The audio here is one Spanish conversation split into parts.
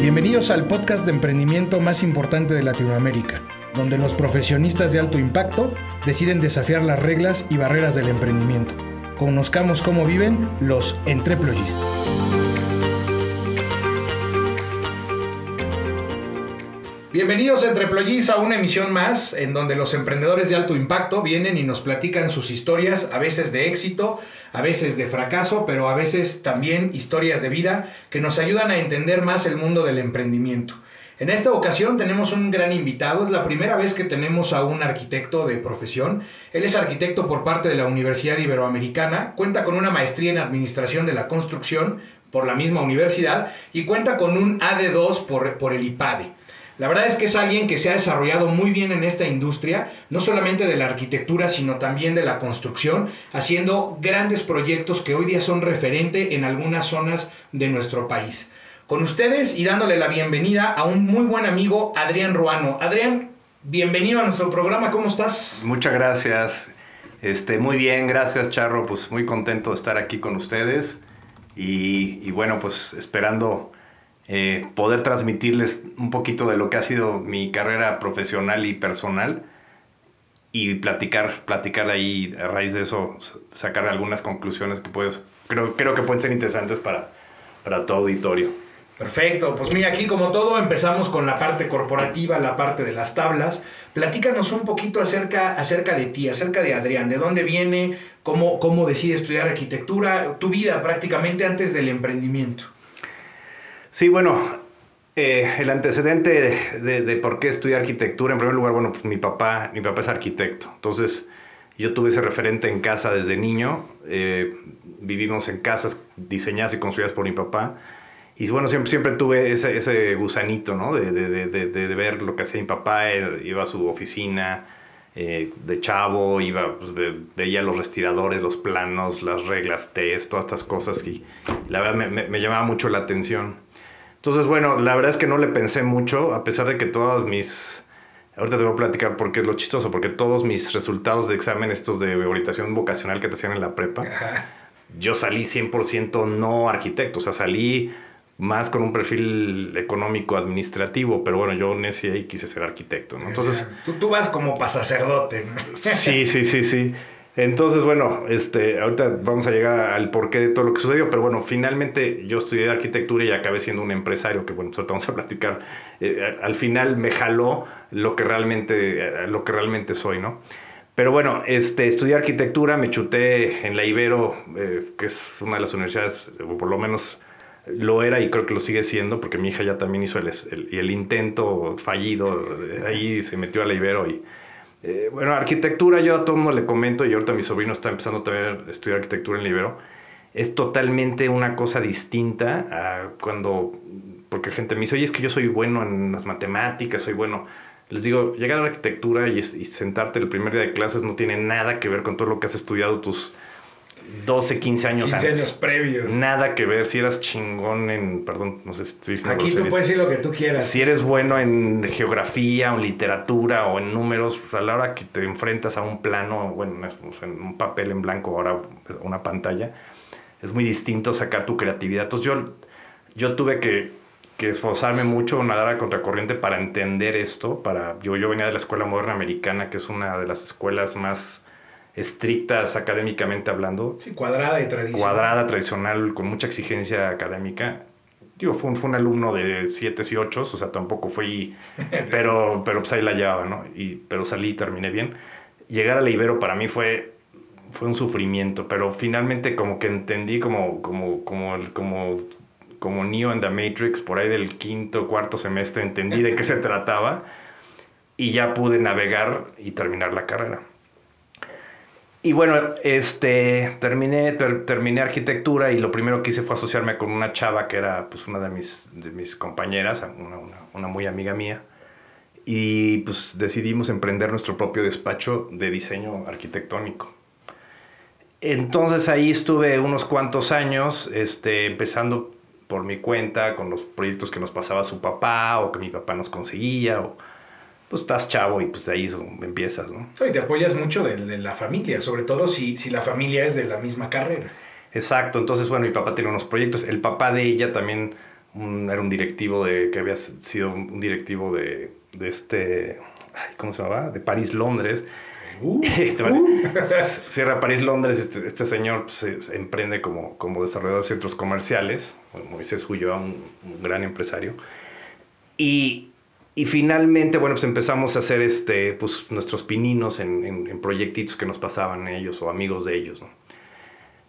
Bienvenidos al podcast de emprendimiento más importante de Latinoamérica, donde los profesionistas de alto impacto deciden desafiar las reglas y barreras del emprendimiento. Conozcamos cómo viven los entreployees. Bienvenidos Entreployees a una emisión más en donde los emprendedores de alto impacto vienen y nos platican sus historias, a veces de éxito, a veces de fracaso, pero a veces también historias de vida que nos ayudan a entender más el mundo del emprendimiento. En esta ocasión tenemos un gran invitado, es la primera vez que tenemos a un arquitecto de profesión. Él es arquitecto por parte de la Universidad Iberoamericana, cuenta con una maestría en Administración de la Construcción por la misma universidad y cuenta con un AD2 por, por el IPADE. La verdad es que es alguien que se ha desarrollado muy bien en esta industria, no solamente de la arquitectura, sino también de la construcción, haciendo grandes proyectos que hoy día son referente en algunas zonas de nuestro país. Con ustedes y dándole la bienvenida a un muy buen amigo, Adrián Ruano. Adrián, bienvenido a nuestro programa, ¿cómo estás? Muchas gracias. Este, muy bien, gracias Charro, pues muy contento de estar aquí con ustedes y, y bueno, pues esperando eh, poder transmitirles un poquito de lo que ha sido mi carrera profesional y personal y platicar, platicar ahí a raíz de eso, sacar algunas conclusiones que puedes, creo, creo que pueden ser interesantes para, para tu auditorio. Perfecto, pues mira, aquí como todo empezamos con la parte corporativa, la parte de las tablas. Platícanos un poquito acerca, acerca de ti, acerca de Adrián, de dónde viene, cómo, cómo decide estudiar arquitectura, tu vida prácticamente antes del emprendimiento. Sí, bueno, eh, el antecedente de, por qué estudiar arquitectura, en primer lugar, bueno, pues mi papá, mi papá es arquitecto, entonces yo tuve ese referente en casa desde niño, eh, vivimos en casas diseñadas y construidas por mi papá, y bueno, siempre, siempre tuve ese, gusanito, ¿no? De, de, ver lo que hacía mi papá, iba a su oficina, eh, de chavo, iba, pues, veía los respiradores, los planos, las reglas, test, todas estas cosas y la verdad me, me llamaba mucho la atención. Entonces, bueno, la verdad es que no le pensé mucho, a pesar de que todos mis... Ahorita te voy a platicar porque es lo chistoso, porque todos mis resultados de examen, estos de orientación vocacional que te hacían en la prepa, yo salí 100% no arquitecto, o sea, salí más con un perfil económico administrativo, pero bueno, yo nací ahí quise ser arquitecto, ¿no? Entonces... Tú, tú vas como para sacerdote, ¿no? Sí, sí, sí, sí. Entonces, bueno, este, ahorita vamos a llegar al porqué de todo lo que sucedió, pero bueno, finalmente yo estudié arquitectura y acabé siendo un empresario, que bueno, ahorita vamos a platicar. Eh, al final me jaló lo que realmente, eh, lo que realmente soy, ¿no? Pero bueno, este, estudié arquitectura, me chuté en la Ibero, eh, que es una de las universidades, o por lo menos lo era y creo que lo sigue siendo, porque mi hija ya también hizo el, el, el intento fallido, ahí se metió a la Ibero y eh, bueno, arquitectura, yo a todo mundo le comento, y ahorita mi sobrino está empezando también a estudiar arquitectura en Libero. Es totalmente una cosa distinta a cuando, porque gente me dice, oye, es que yo soy bueno en las matemáticas, soy bueno. Les digo, llegar a la arquitectura y sentarte el primer día de clases no tiene nada que ver con todo lo que has estudiado tus 12, 15 años 15 años previos. Nada que ver si eras chingón en, perdón, no sé si estoy diciendo Aquí tú puedes decir lo que tú quieras. Si eres bueno en geografía o en literatura o en números, pues a la hora que te enfrentas a un plano, bueno, en un papel en blanco, ahora una pantalla, es muy distinto sacar tu creatividad. Entonces yo, yo tuve que, que esforzarme mucho, nadar a contracorriente para entender esto. Para, yo, yo venía de la Escuela Moderna Americana, que es una de las escuelas más estrictas académicamente hablando. Sí, cuadrada y tradicional. Cuadrada, tradicional, con mucha exigencia académica. Digo, fue un, fue un alumno de 7 y 8, o sea, tampoco fui, pero, pero pues ahí la llevaba, ¿no? Y, pero salí y terminé bien. Llegar a la Ibero para mí fue, fue un sufrimiento, pero finalmente como que entendí como, como, como, como, como Neo en The Matrix, por ahí del quinto, cuarto semestre, entendí de qué se trataba y ya pude navegar y terminar la carrera. Y bueno, este, terminé, terminé arquitectura y lo primero que hice fue asociarme con una chava que era pues, una de mis, de mis compañeras, una, una, muy amiga mía. Y pues decidimos emprender nuestro propio despacho de diseño arquitectónico. Entonces ahí estuve unos cuantos años, este, empezando por mi cuenta con los proyectos que nos pasaba su papá o que mi papá nos conseguía. Pues estás chavo y pues de ahí empiezas, ¿no? Y te apoyas mucho de, la familia, sobre todo si, si la familia es de la misma carrera. Exacto, entonces bueno, mi papá tiene unos proyectos, el papá de ella también era un directivo de, que había sido un directivo de, de este, ¿cómo se llamaba? De París, Londres. Uh, uh. Cierra París, Londres, este, este señor pues, se, emprende como, como desarrollador de centros comerciales, Moisés Julio, un, un gran empresario. Y, y, finalmente, bueno, pues empezamos a hacer este, pues, nuestros pininos en, en, proyectitos que nos pasaban ellos o amigos de ellos. ¿no?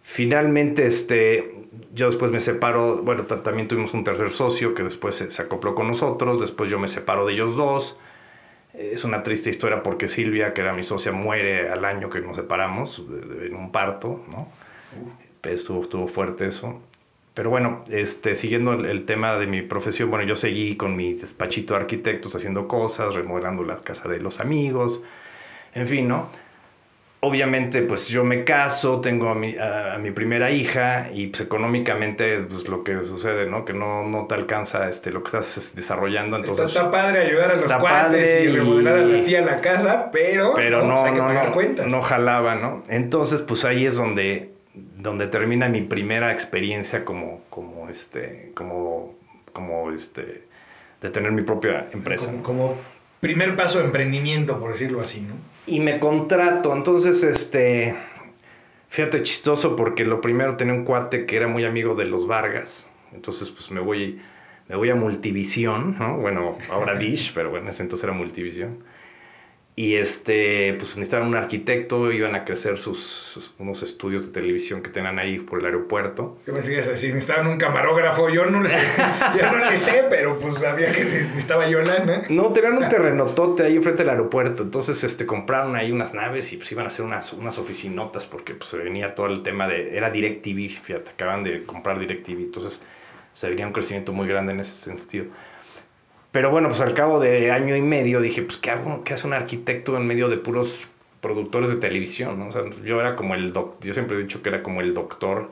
Finalmente, este, yo después me separo, bueno, también tuvimos un tercer socio que después se, acopló con nosotros, después yo me separo de ellos dos. Es una triste historia porque Silvia, que era mi socia, muere al año que nos separamos en un parto, ¿no? Estuvo, estuvo fuerte eso. Pero bueno, este, siguiendo el, el, tema de mi profesión, bueno, yo seguí con mi despachito de arquitectos haciendo cosas, remodelando la casa de los amigos, en fin, ¿no? obviamente, pues yo me caso, tengo a mi, a, mi primera hija y pues económicamente, pues lo que sucede, ¿no? Que no, no te alcanza este, lo que estás desarrollando. Entonces, está, padre ayudar a los cuates y, remodelar a la tía la casa, pero, pero no, no, no, no, jalaba, ¿no? Entonces, pues ahí es donde, donde termina mi primera experiencia como, como, este, como, como, este, de tener mi propia empresa. como primer paso de emprendimiento, por decirlo así, ¿no? y me contrato. Entonces, este, fíjate chistoso porque lo primero tenía un cuate que era muy amigo de los Vargas. Entonces, pues me voy, me voy a Multivisión, ¿no? Bueno, ahora Dish, pero bueno, ese entonces era Multivisión. Y este, pues necesitaban un arquitecto, iban a crecer sus, unos estudios de televisión que tenían ahí por el aeropuerto. ¿Qué me sigues así? Necesitaban un camarógrafo, yo no le sé, yo no le sé, pero pues sabía que necesitaba yo lana. No, tenían un terrenotote ahí frente al aeropuerto, entonces este, compraron ahí unas naves y pues iban a hacer unas, unas oficinotas porque pues se venía todo el tema de, era DirecTV, fíjate, acaban de comprar DirecTV, entonces se venía un crecimiento muy grande en ese sentido. Pero bueno, pues al cabo de año y medio dije, pues ¿qué hago? ¿Qué hace un arquitecto en medio de puros productores de televisión? ¿no? O sea, yo era como el doctor, yo siempre he dicho que era como el doctor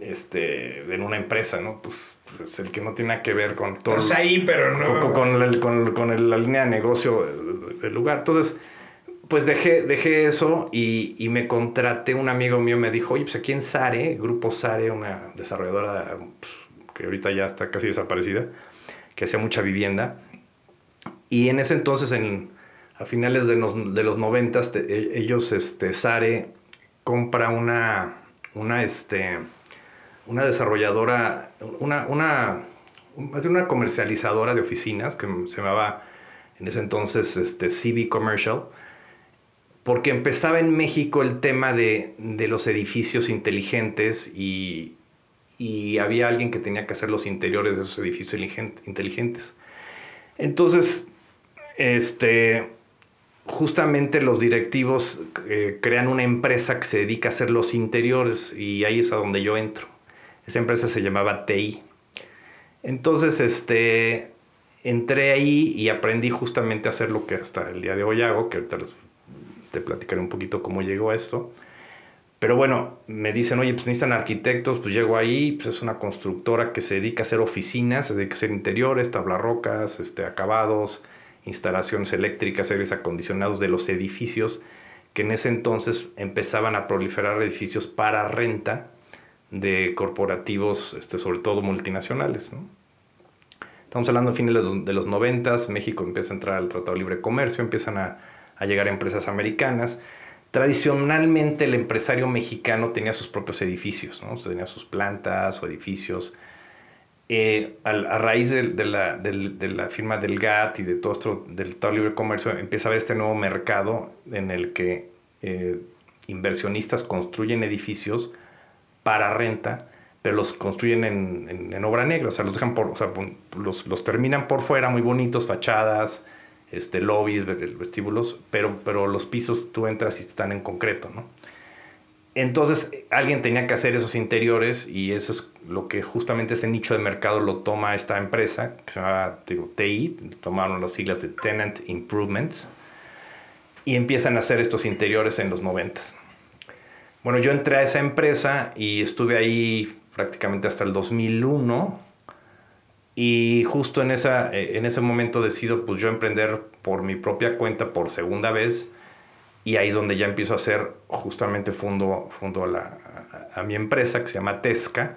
este, en una empresa, ¿no? Pues, pues el que no tiene nada que ver con todo. Estás ahí, pero no. Con, con, con, la línea de negocio del lugar. Entonces, pues dejé, dejé eso y, y, me contraté. Un amigo mío me dijo, oye, pues aquí en Sare, Grupo Sare, una desarrolladora pues, que ahorita ya está casi desaparecida que hacía mucha vivienda. Y en ese entonces, en, a finales de los, de los 90, e, ellos, este, Sare, compra una, una, este, una desarrolladora, una, una, una comercializadora de oficinas que se llamaba en ese entonces este, CB Commercial, porque empezaba en México el tema de, de los edificios inteligentes y, y había alguien que tenía que hacer los interiores de esos edificios inteligentes. Entonces, este, justamente los directivos eh, crean una empresa que se dedica a hacer los interiores y ahí es a donde yo entro. Esa empresa se llamaba TI. Entonces, este, entré ahí y aprendí justamente a hacer lo que hasta el día de hoy hago, que ahorita te platicaré un poquito cómo llegó a esto. Pero bueno, me dicen, oye, pues necesitan arquitectos, pues llego ahí, pues es una constructora que se dedica a hacer oficinas, se dedica a hacer interiores, tablarrocas, este, acabados, instalaciones eléctricas, aires acondicionados de los edificios, que en ese entonces empezaban a proliferar edificios para renta de corporativos, este, sobre todo multinacionales. Estamos hablando a fines de los, noventas, México empieza a entrar al Tratado de Libre Comercio, empiezan a, a llegar empresas americanas, Tradicionalmente el empresario mexicano tenía sus propios edificios, ¿no? tenía sus plantas o edificios. Eh, a, raíz de, la, firma del GATT y de todo esto del de Libre Comercio, empieza a haber este nuevo mercado en el que eh, inversionistas construyen edificios para renta, pero los construyen en, obra negra, o sea, los, dejan por, o sea, los terminan por fuera muy bonitos, fachadas, este, lobbies, vestíbulos, pero, pero los pisos tú entras y están en concreto, ¿no? Entonces alguien tenía que hacer esos interiores y eso es lo que justamente este nicho de mercado lo toma esta empresa, que se llama digo, TI, tomaron las siglas de Tenant Improvements, y empiezan a hacer estos interiores en los 90. Bueno, yo entré a esa empresa y estuve ahí prácticamente hasta el 2001 y justo en, esa, eh, en ese momento decido pues yo emprender por mi propia cuenta por segunda vez y ahí es donde ya empiezo a hacer, justamente fundo, fundo la, a, mi empresa que se llama Tesca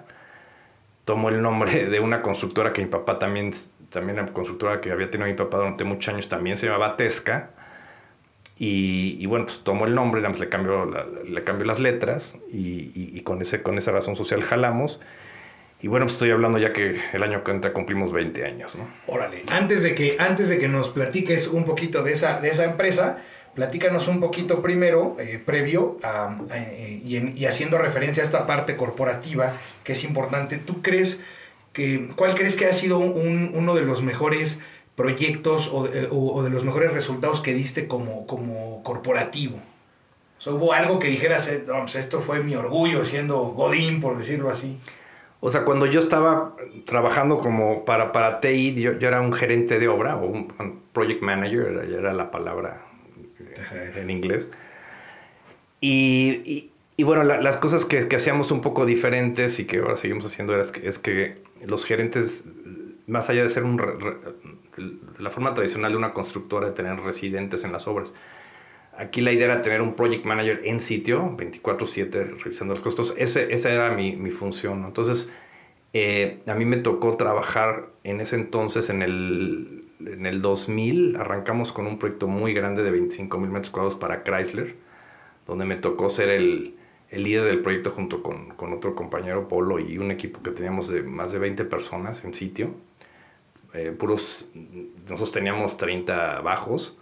tomo el nombre de una constructora que mi papá también, también una constructora que había tenido mi papá durante muchos años, también se llamaba Tesca. Y, bueno, pues tomo el nombre, le cambio, le cambio las letras y, y, con, ese, con esa razón social jalamos. Y bueno, pues estoy hablando ya que el año que entra cumplimos 20 años, ¿no? Órale, antes de que, antes de que nos platiques un poquito de esa, de esa empresa, platícanos un poquito primero, eh, previo, eh, y, haciendo referencia a esta parte corporativa que es importante. ¿Tú crees que, cuál crees que ha sido uno de los mejores proyectos o, de los mejores resultados que diste como, como corporativo? ¿Hubo algo que dijeras, eh, pues esto fue mi orgullo siendo Godín, por decirlo así? O sea, cuando yo estaba trabajando como para, para TI, yo, yo era un gerente de obra o un, project manager, era, era la palabra en inglés. Y, y, bueno, las cosas que, que, hacíamos un poco diferentes y que ahora seguimos haciendo es que, es que los gerentes, más allá de ser un... la forma tradicional de una constructora de tener residentes en las obras, Aquí la idea era tener un project manager en sitio, 24/7, revisando los costos. Esa era mi, mi función. Entonces, eh, a mí me tocó trabajar en ese entonces, en el, en el 2000, arrancamos con un proyecto muy grande de 25 mil metros cuadrados para Chrysler, donde me tocó ser el, el líder del proyecto junto con, con, otro compañero, Polo, y un equipo que teníamos de más de 20 personas en sitio. Eh, puros, nosotros teníamos 30 bajos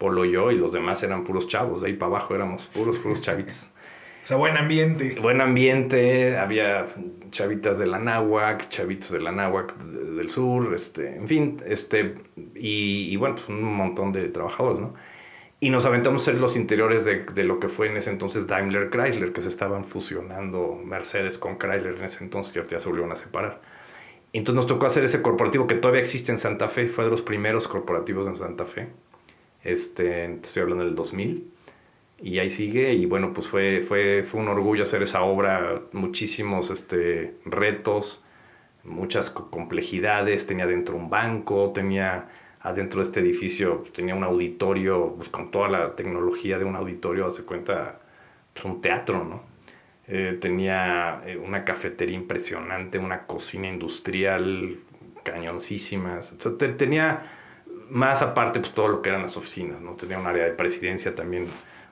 Polo y yo, y los demás eran puros chavos, de ahí para abajo éramos puros, puros chavitos. o sea, buen ambiente. Buen ambiente, había chavitas de la náhuac, chavitos de la náhuac del sur, este, en fin, este, y, bueno, pues un montón de trabajadores, ¿no? Y nos aventamos a ser los interiores de, de, lo que fue en ese entonces Daimler Chrysler, que se estaban fusionando Mercedes con Chrysler en ese entonces, que ya se volvieron a separar. Entonces nos tocó hacer ese corporativo que todavía existe en Santa Fe, fue de los primeros corporativos en Santa Fe este, estoy hablando del 2000. Y ahí sigue, y bueno, pues fue, fue, fue un orgullo hacer esa obra, muchísimos este, retos, muchas complejidades, tenía dentro un banco, tenía adentro de este edificio, tenía un auditorio, pues con toda la tecnología de un auditorio, hace cuenta, pues un teatro, ¿no? Eh, tenía eh, una cafetería impresionante, una cocina industrial cañoncísima, tenía más aparte, pues todo lo que eran las oficinas, ¿no? Tenía un área de presidencia también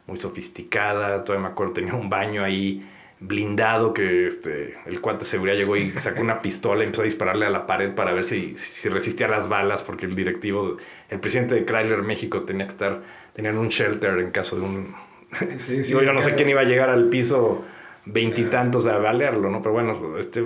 muy sofisticada, todavía me acuerdo, tenía un baño ahí blindado que este, el cuate de seguridad llegó y sacó una pistola y empezó a dispararle a la pared para ver si, si resistía las balas, porque el directivo, el presidente de Chrysler México tenía que estar, tenían un shelter en caso de un... Sí, sí, yo no sé quién iba a llegar al piso veintitantos a balearlo, ¿no? Pero bueno, este,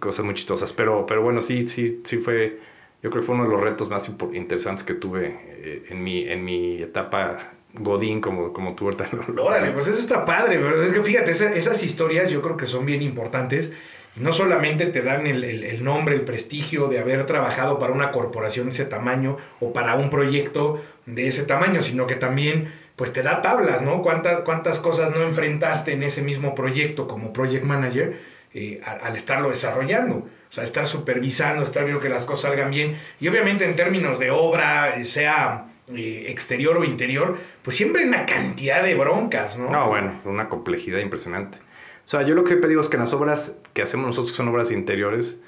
cosas muy chistosas. Pero, pero bueno, sí, sí, sí fue yo creo que fue uno de los retos más interesantes que tuve eh, en, mi, en mi etapa Godín, como, como tú ahorita Órale, pues eso está padre, pero es que fíjate, esas, historias yo creo que son bien importantes. Y no solamente te dan el, el, nombre, el prestigio de haber trabajado para una corporación de ese tamaño o para un proyecto de ese tamaño, sino que también pues te da tablas, ¿no? ¿Cuántas, cuántas cosas no enfrentaste en ese mismo proyecto como project manager eh, al estarlo desarrollando? O sea, estar supervisando, estar viendo que las cosas salgan bien. Y obviamente en términos de obra, sea eh, exterior o interior, pues siempre hay una cantidad de broncas, ¿no? No, bueno, una complejidad impresionante. O sea, yo lo que he pedido es que en las obras que hacemos nosotros, que son obras interiores,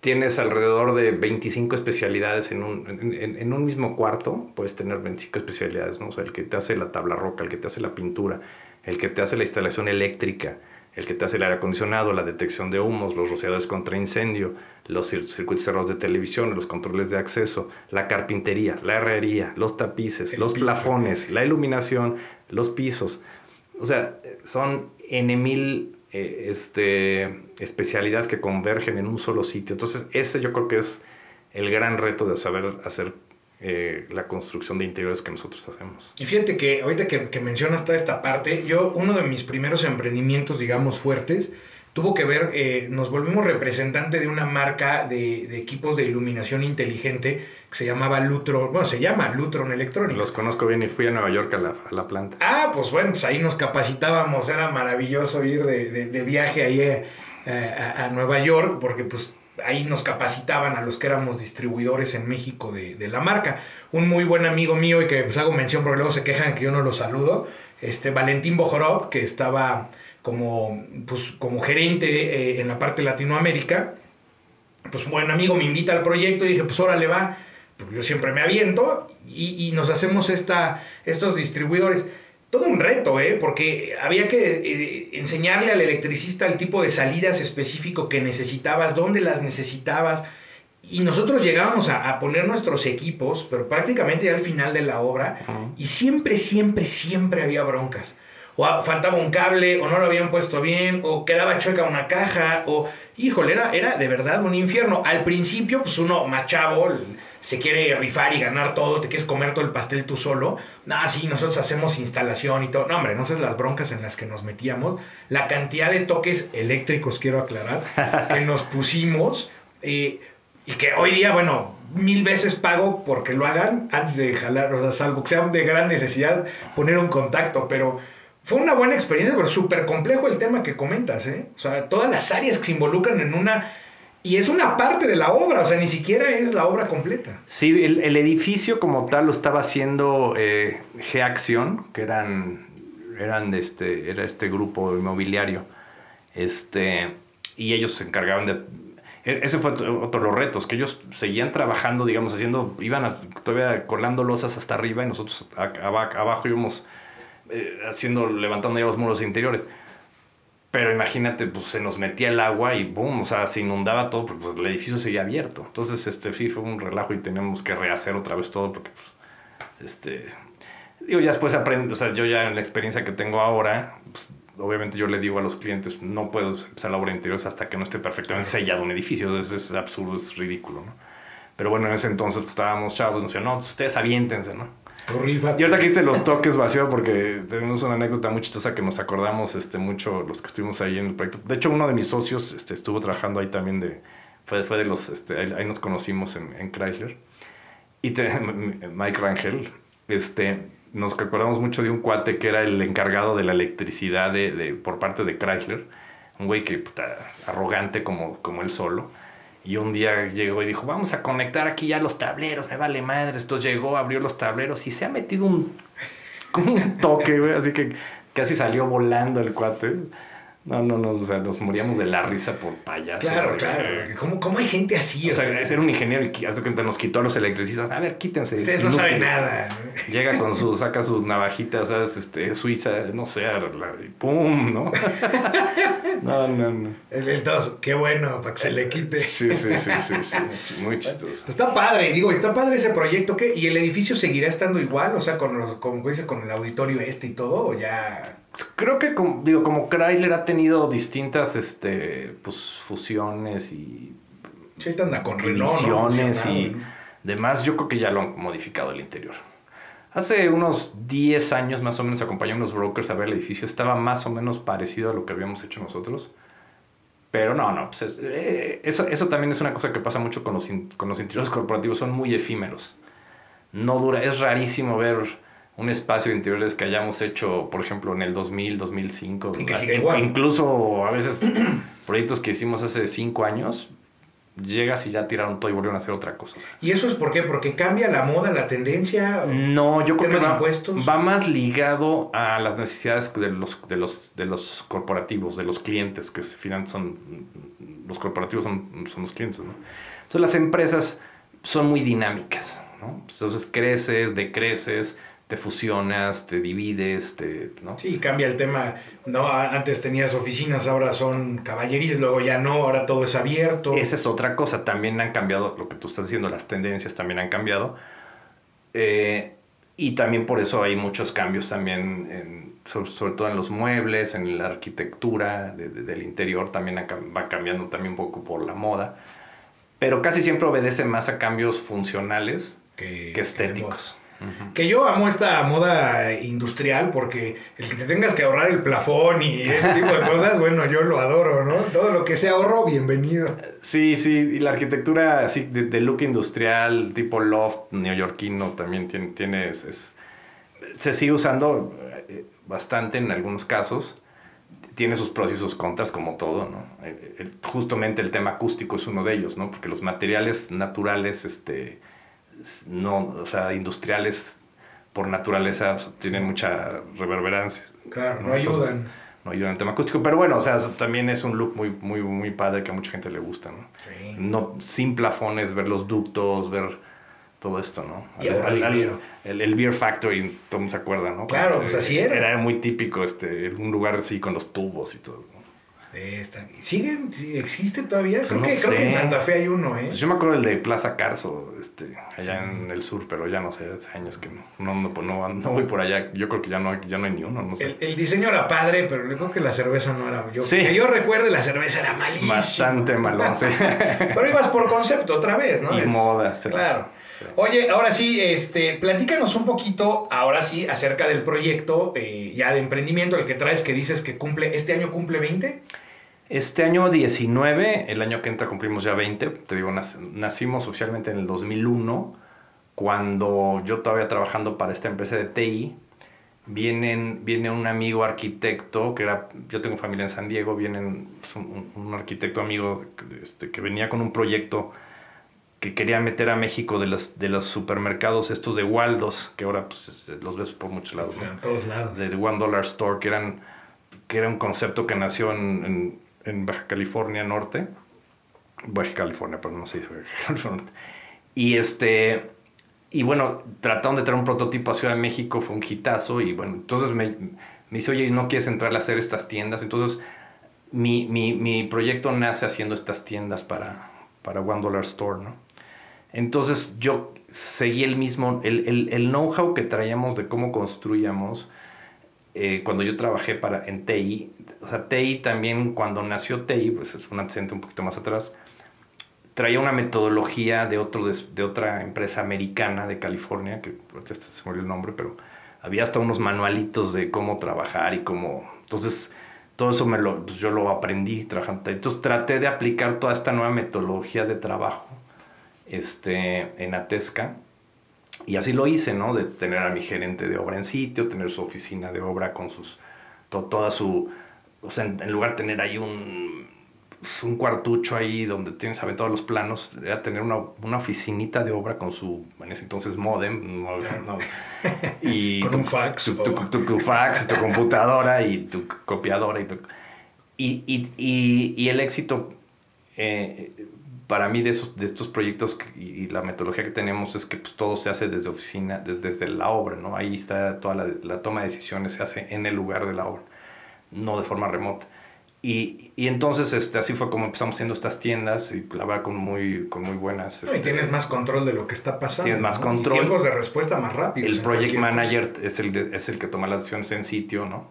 tienes alrededor de 25 especialidades en un, en un mismo cuarto, puedes tener 25 especialidades, ¿no? O sea, el que te hace la tabla roca, el que te hace la pintura, el que te hace la instalación eléctrica, el que te hace el aire acondicionado, la detección de humos, los rociadores contra incendio, los circuitos cerrados de televisión, los controles de acceso, la carpintería, la herrería, los tapices, los plafones, la iluminación, los pisos. O sea, son N mil eh, este, especialidades que convergen en un solo sitio. Entonces, ese yo creo que es el gran reto de saber hacer eh, la construcción de interiores que nosotros hacemos. Y fíjate que ahorita que, que, mencionas toda esta parte, yo uno de mis primeros emprendimientos, digamos, fuertes, tuvo que ver, eh, nos volvimos representante de una marca de, de, equipos de iluminación inteligente que se llamaba Lutron, bueno, se llama Lutron Electronics. Los conozco bien y fui a Nueva York a la, a la planta. Ah, pues bueno, pues ahí nos capacitábamos, era maravilloso ir de, de, de viaje ahí a, a, a Nueva York, porque pues ahí nos capacitaban a los que éramos distribuidores en México de, de, la marca. Un muy buen amigo mío y que pues hago mención porque luego se quejan que yo no lo saludo, este Valentín Bojorov, que estaba como, pues, como gerente eh, en la parte de Latinoamérica, pues un buen amigo me invita al proyecto y dije, pues órale va, pues yo siempre me aviento y, y nos hacemos esta, estos distribuidores. Todo un reto, ¿eh? Porque había que eh, enseñarle al electricista el tipo de salidas específico que necesitabas, dónde las necesitabas. Y nosotros llegábamos a, a poner nuestros equipos, pero prácticamente ya al final de la obra, y siempre, siempre, siempre había broncas o faltaba un cable, o no lo habían puesto bien, o quedaba chueca una caja, o híjole, era, era de verdad un infierno. Al principio, pues uno más chavo se quiere rifar y ganar todo, te quieres comer todo el pastel tú solo. Ah, sí, nosotros hacemos instalación y todo. No, hombre, no sé las broncas en las que nos metíamos. La cantidad de toques eléctricos, quiero aclarar, que nos pusimos. Eh, y que hoy día, bueno, mil veces pago porque lo hagan antes de jalar, o sea, salvo que sea de gran necesidad poner un contacto, pero fue una buena experiencia, pero súper complejo el tema que comentas, ¿eh? O sea, todas las áreas que se involucran en una... Y es una parte de la obra, o sea, ni siquiera es la obra completa. Sí, el, edificio como tal lo estaba haciendo eh, G-Acción, que eran, eran de este, era este grupo inmobiliario. Este, y ellos se encargaban de... E, ese fue otro de los retos, que ellos seguían trabajando, digamos, haciendo, iban todavía colando losas hasta arriba y nosotros abajo íbamos eh, haciendo, levantando ya los muros interiores. Pero imagínate, pues se nos metía el agua y boom, o sea, se inundaba todo, porque pues, el edificio seguía abierto. Entonces, este, sí, fue un relajo y tenemos que rehacer otra vez todo, porque, pues, este, digo, ya después aprendo, o sea, yo ya en la experiencia que tengo ahora, pues, obviamente yo le digo a los clientes, no puedo empezar la obra interior hasta que no esté perfectamente sellado un edificio, eso es, absurdo, es ridículo, ¿no? Pero bueno, en ese entonces pues, estábamos chavos, nos decían, no, pues, ustedes aviéntense, ¿no? Y ahorita que hice los toques vacío, porque tenemos una anécdota muy chistosa que nos acordamos este, mucho los que estuvimos ahí en el proyecto. De hecho, uno de mis socios este, estuvo trabajando ahí también, de, fue, fue de los, este, ahí, nos conocimos en, en Chrysler. Y Mike Rangel, este, nos acordamos mucho de un cuate que era el encargado de la electricidad de, de por parte de Chrysler. Un güey que puta, arrogante como, como él solo y un día llegó y dijo, vamos a conectar aquí ya los tableros, me vale madre. Entonces llegó, abrió los tableros y se ha metido un, un toque, güey. Así que casi salió volando el cuate. No, no, no, o sea, nos moríamos de la risa por payaso. Claro, claro. ¿Cómo, ¿Cómo, hay gente así? O, sea, era un ingeniero y hace cuenta nos quitó a los electricistas. A ver, quítense. Ustedes no saben nada. Llega con su, saca sus navajitas, ¿sabes? Este, suiza, no sé, y pum, ¿no? no, no, no. El, el dos, qué bueno, para que se le quite. Sí, sí, sí, sí, sí, muy chistoso. Está padre, digo, está padre ese proyecto, ¿qué? ¿Y el edificio seguirá estando igual? O sea, con, los, con, con el auditorio este y todo, ¿o ya...? Creo que como, digo, como Chrysler ha tenido distintas este, pues, fusiones y sí, anda con revisiones y demás, yo creo que ya lo han modificado el interior. Hace unos 10 años más o menos acompañé a unos brokers a ver el edificio, estaba más o menos parecido a lo que habíamos hecho nosotros. Pero no, no, pues eh, eso, eso también es una cosa que pasa mucho con los, con los interiores corporativos, son muy efímeros. No dura, es rarísimo ver un espacio de interiores que hayamos hecho, por ejemplo, en el 2000, 2005. Incluso a veces proyectos que hicimos hace cinco años, llegas y ya tiraron todo y volvieron a hacer otra cosa. ¿Y eso es por qué? ¿Porque cambia la moda, la tendencia? No, yo creo que va, va, más ligado a las necesidades de los, de, los, de los corporativos, de los clientes, que al final son, los corporativos son, son los clientes, ¿no? Entonces las empresas son muy dinámicas, ¿no? Entonces creces, decreces, te fusionas, te divides, te, ¿no? Sí, cambia el tema. No, antes tenías oficinas, ahora son caballerías, luego ya no, ahora todo es abierto. Esa es otra cosa, también han cambiado, lo que tú estás diciendo, las tendencias también han cambiado. Eh, y también por eso hay muchos cambios también, sobre, todo en los muebles, en la arquitectura del interior, también va cambiando también un poco por la moda. Pero casi siempre obedece más a cambios funcionales que, estéticos. Que yo amo esta moda industrial porque el que te tengas que ahorrar el plafón y ese tipo de cosas, bueno, yo lo adoro, ¿no? Todo lo que sea ahorro, bienvenido. Sí, sí, y la arquitectura así de, look industrial, tipo loft neoyorquino también tiene, tiene se sigue usando eh, bastante en algunos casos. Tiene sus pros y sus contras como todo, ¿no? Eh, justamente el tema acústico es uno de ellos, ¿no? Porque los materiales naturales, este no, o sea, industriales por naturaleza tienen mucha reverberancia. Claro, no, ayudan. ¿no? Y un tema acústico. Pero bueno, o sea, también es un look muy, muy, muy padre que a mucha gente le gusta, ¿no? Sí. No, sin plafones, ver los ductos, ver todo esto, ¿no? Y el beer. el, el Beer Factory, todo se acuerda, ¿no? Claro, pues así era. Era muy típico, este, un lugar así con los tubos y todo. ¿No? Esta- ¿Sigue? sí, ¿Existe todavía? Creo, No que, creo que en. Santa Fe hay uno, ¿eh? Pues yo me acuerdo el de Plaza Carso, este, allá Sí. en el sur, pero ya no sé, hace años que no, no, no, pues no, voy por allá. Yo creo que ya no, hay- ya no hay ni uno, no sé. El, el diseño era padre, pero yo creo que la cerveza no era. Yo, Sí. Que yo recuerde, la cerveza era malísima. Bastante malo, sí. Pero ibas por concepto otra vez, ¿no? Y Es- moda, sí. Claro. Sí. Oye, ahora sí, este, platícanos un poquito, ahora sí, acerca del proyecto eh, ya de emprendimiento, el que traes, que dices que cumple, este año cumple 20. Este año 19, el año que entra cumplimos ya 20, te digo, nac- nacimos oficialmente en el 2001, cuando yo todavía trabajando para esta empresa de TI, vienen, viene un amigo arquitecto, que era, yo tengo familia en San Diego, vienen pues, un, un arquitecto amigo este, que venía con un proyecto que quería meter a México de los, de los supermercados estos de Waldos, que ahora pues, los ves por muchos lados. ¿no? En todos lados. del One Dollar Store, que, eran, que era un concepto que nació en, en- en Baja California Norte. Baja California, pero no se dice Baja California Norte. Y este. Y bueno, trataron de traer un prototipo a Ciudad de México, fue un hitazo. Y bueno, entonces me, me dice, oye, ¿no quieres entrar a hacer estas tiendas? Entonces, mi, mi, mi proyecto nace haciendo estas tiendas para, para One Dollar Store, ¿no? Entonces yo seguí el mismo, el, el, el know-how que traíamos de cómo construíamos eh, cuando yo trabajé para, en TI. O sea, TI también, cuando nació TI, pues es un antecedente un poquito más atrás, traía una metodología de, otro, de, de otra empresa americana de California, que ahorita se me olvidó el nombre, pero había hasta unos manualitos de cómo trabajar y cómo... Entonces, todo eso me lo, pues yo lo aprendí trabajando. Entonces traté de aplicar toda esta nueva metodología de trabajo este, en Atesca. Y así lo hice, ¿no? De tener a mi gerente de obra en sitio, tener su oficina de obra con sus... to- toda su... O sea, en, en lugar de tener ahí un, pues, un cuartucho ahí donde tienes aventados los planos, era tener una, una oficinita de obra con su, en ese entonces, modem. no- no, y Con tu- un fax, Tu, tu- tu- fax, tu computadora y tu copiadora. Y, y, y- y el éxito eh, para mí de, esos, de estos proyectos que- y, la metodología que tenemos es que pues, todo se hace desde oficina, desde, desde la obra, ¿no? Ahí está toda la, la toma de decisiones, se hace en el lugar de la obra, no de forma remota. Y, y entonces este, así fue como empezamos haciendo estas tiendas y la verdad con muy, con muy buenas... No, y este, tienes más control de lo que está pasando. Tienes más ¿no? control. Y tiempos de respuesta más rápidos. el project cosa. manager es el, de- es el que toma las decisiones en sitio, ¿no?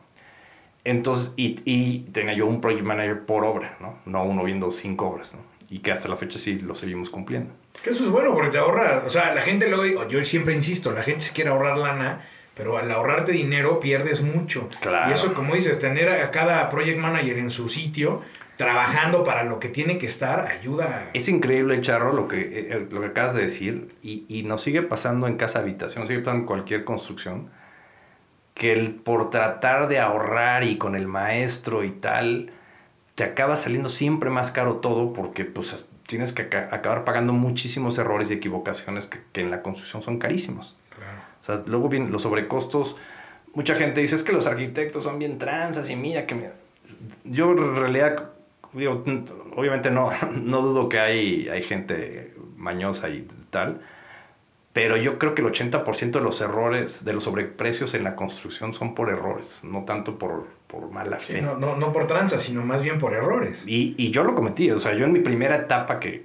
Entonces, y, y tenía yo un project manager por obra, ¿no? No uno viendo cinco obras, ¿no? Y que hasta la fecha sí lo seguimos cumpliendo. Que eso es bueno porque te ahorra, o sea, la gente luego, yo siempre insisto, la gente se quiere ahorrar lana, pero al ahorrarte dinero pierdes mucho. Claro. Y eso, como dices, tener a cada project manager en su sitio, trabajando para lo que tiene que estar, ayuda. Es increíble, Charro, lo que, eh, eh, lo que acabas de decir, y, y nos sigue pasando en casa habitación, sigue pasando en cualquier construcción, que el, por tratar de ahorrar y con el maestro y tal, te acaba saliendo siempre más caro todo porque pues tienes que aca- acabar pagando muchísimos errores y equivocaciones que, que en la construcción son carísimos. Claro. O sea, luego vienen los sobrecostos. Mucha gente dice, es que los arquitectos son bien tranzas y mira que... me-". Yo en realidad, digo, obviamente no, no dudo que hay, hay gente mañosa y tal, pero yo creo que el 80% de los errores, de los sobreprecios en la construcción son por errores, no tanto por, por mala Sí, fe. no, no, no por tranza, sino más bien por errores. Y, y yo lo cometí, o sea, yo en mi primera etapa que,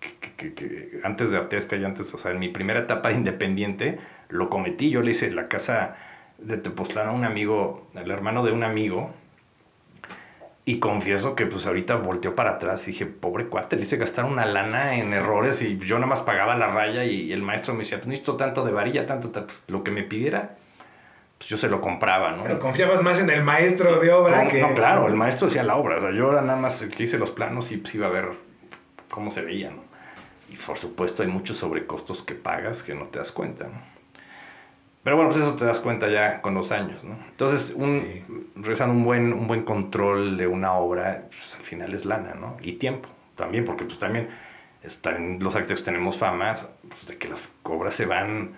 que- que- que- que antes de Artesca y antes, o sea, en mi primera etapa de independiente, lo cometí, yo le hice la casa de Tepoztlán a un amigo, el hermano de un amigo, y confieso que pues ahorita volteó para atrás y dije, pobre cuate, le hice gastar una lana en errores y yo nada más pagaba la raya y el maestro me decía, pues necesito tanto de varilla, tanto, tal", pues, lo que me pidiera, pues yo se lo compraba, ¿no? Pero confiabas más en el maestro de obra No, que... no, claro, el maestro hacía la obra. O sea, yo era nada más que hice los planos y pues iba a ver cómo se veía, ¿no? Y por supuesto hay muchos sobrecostos que pagas que no te das cuenta, ¿no? Pero bueno, pues eso te das cuenta ya con los años, ¿no? Entonces, un, Sí. un buen, un buen control de una obra, pues al final es lana, ¿no? Y tiempo también, porque pues también están, los arquitectos tenemos fama pues, de que las obras se van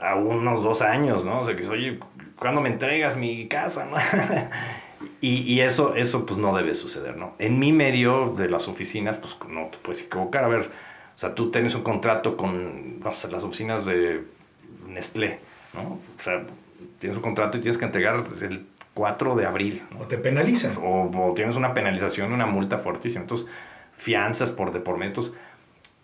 a unos dos años, ¿no? O sea, que oye, ¿cuándo me entregas mi casa, no? Y, y, eso, eso pues no debe suceder, ¿no? En mi medio de las oficinas, pues no te puedes equivocar. A ver, o sea, tú tienes un contrato con no sé, las oficinas de Nestlé, ¿no? O sea, tienes un contrato y tienes que entregar el 4 de abril. ¿no? O te penalizan. O, o, tienes una penalización, una multa fuertísima. Entonces, fianzas por de por medio.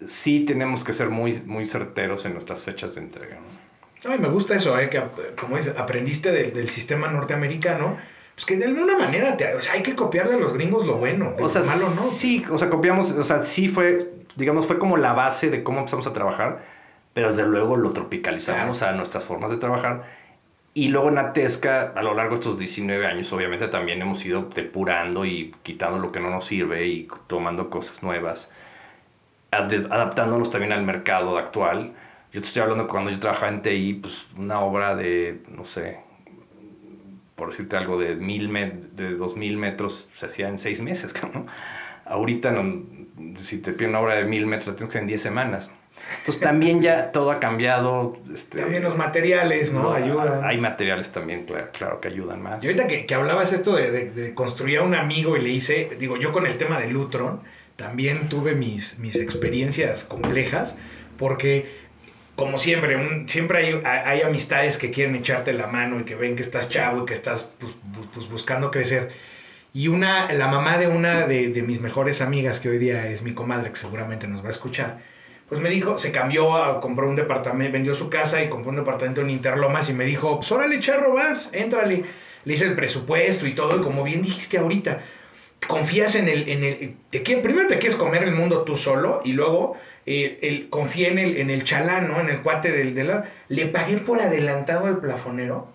sí tenemos que ser muy, muy certeros en nuestras fechas de entrega, ¿no? Ay, me gusta eso, ¿eh? que como dices, aprendiste del, del sistema norteamericano pues que de alguna manera te, o sea, hay que copiarle a los gringos lo bueno, o sea, lo malo no. Sí, o sea, copiamos, o sea, sí fue, digamos, fue como la base de cómo empezamos a trabajar, pero desde luego lo tropicalizamos a nuestras formas de trabajar. Y luego en Atesca, a lo largo de estos 19 años, obviamente también hemos ido depurando y quitando lo que no nos sirve y tomando cosas nuevas, adaptándonos también al mercado actual. Yo te estoy hablando cuando yo trabajaba en TI, pues una obra de, no sé, por decirte algo, de, mil de dos mil metros se hacía en seis meses, ¿no? Ahorita, no, si te piden una obra de mil metros, la tienes que hacer en diez semanas. Entonces también ya todo ha cambiado. Este, también los materiales, ¿no? Ayudan. Hay materiales también, claro, claro que ayudan más. Y ahorita que, que hablabas esto de, de, construir a un amigo y le hice, digo, yo con el tema de Lutron, también tuve mis, mis experiencias complejas, porque como siempre, un, siempre hay, hay, amistades que quieren echarte la mano y que ven que estás chavo y que estás pues, pues buscando crecer. Y una, la mamá de una de, de, mis mejores amigas, que hoy día es mi comadre, que seguramente nos va a escuchar, pues me dijo, se cambió, compró un departamento, vendió su casa y compró un departamento en Interlomas y me dijo, pues órale, charro, vas, éntrale. Le hice el presupuesto y todo, y como bien dijiste ahorita, confías en el, en el, te, primero te quieres comer el mundo tú solo y luego eh, el, confié en el, en el chalán, ¿no? En el cuate del, del... Le pagué por adelantado al plafonero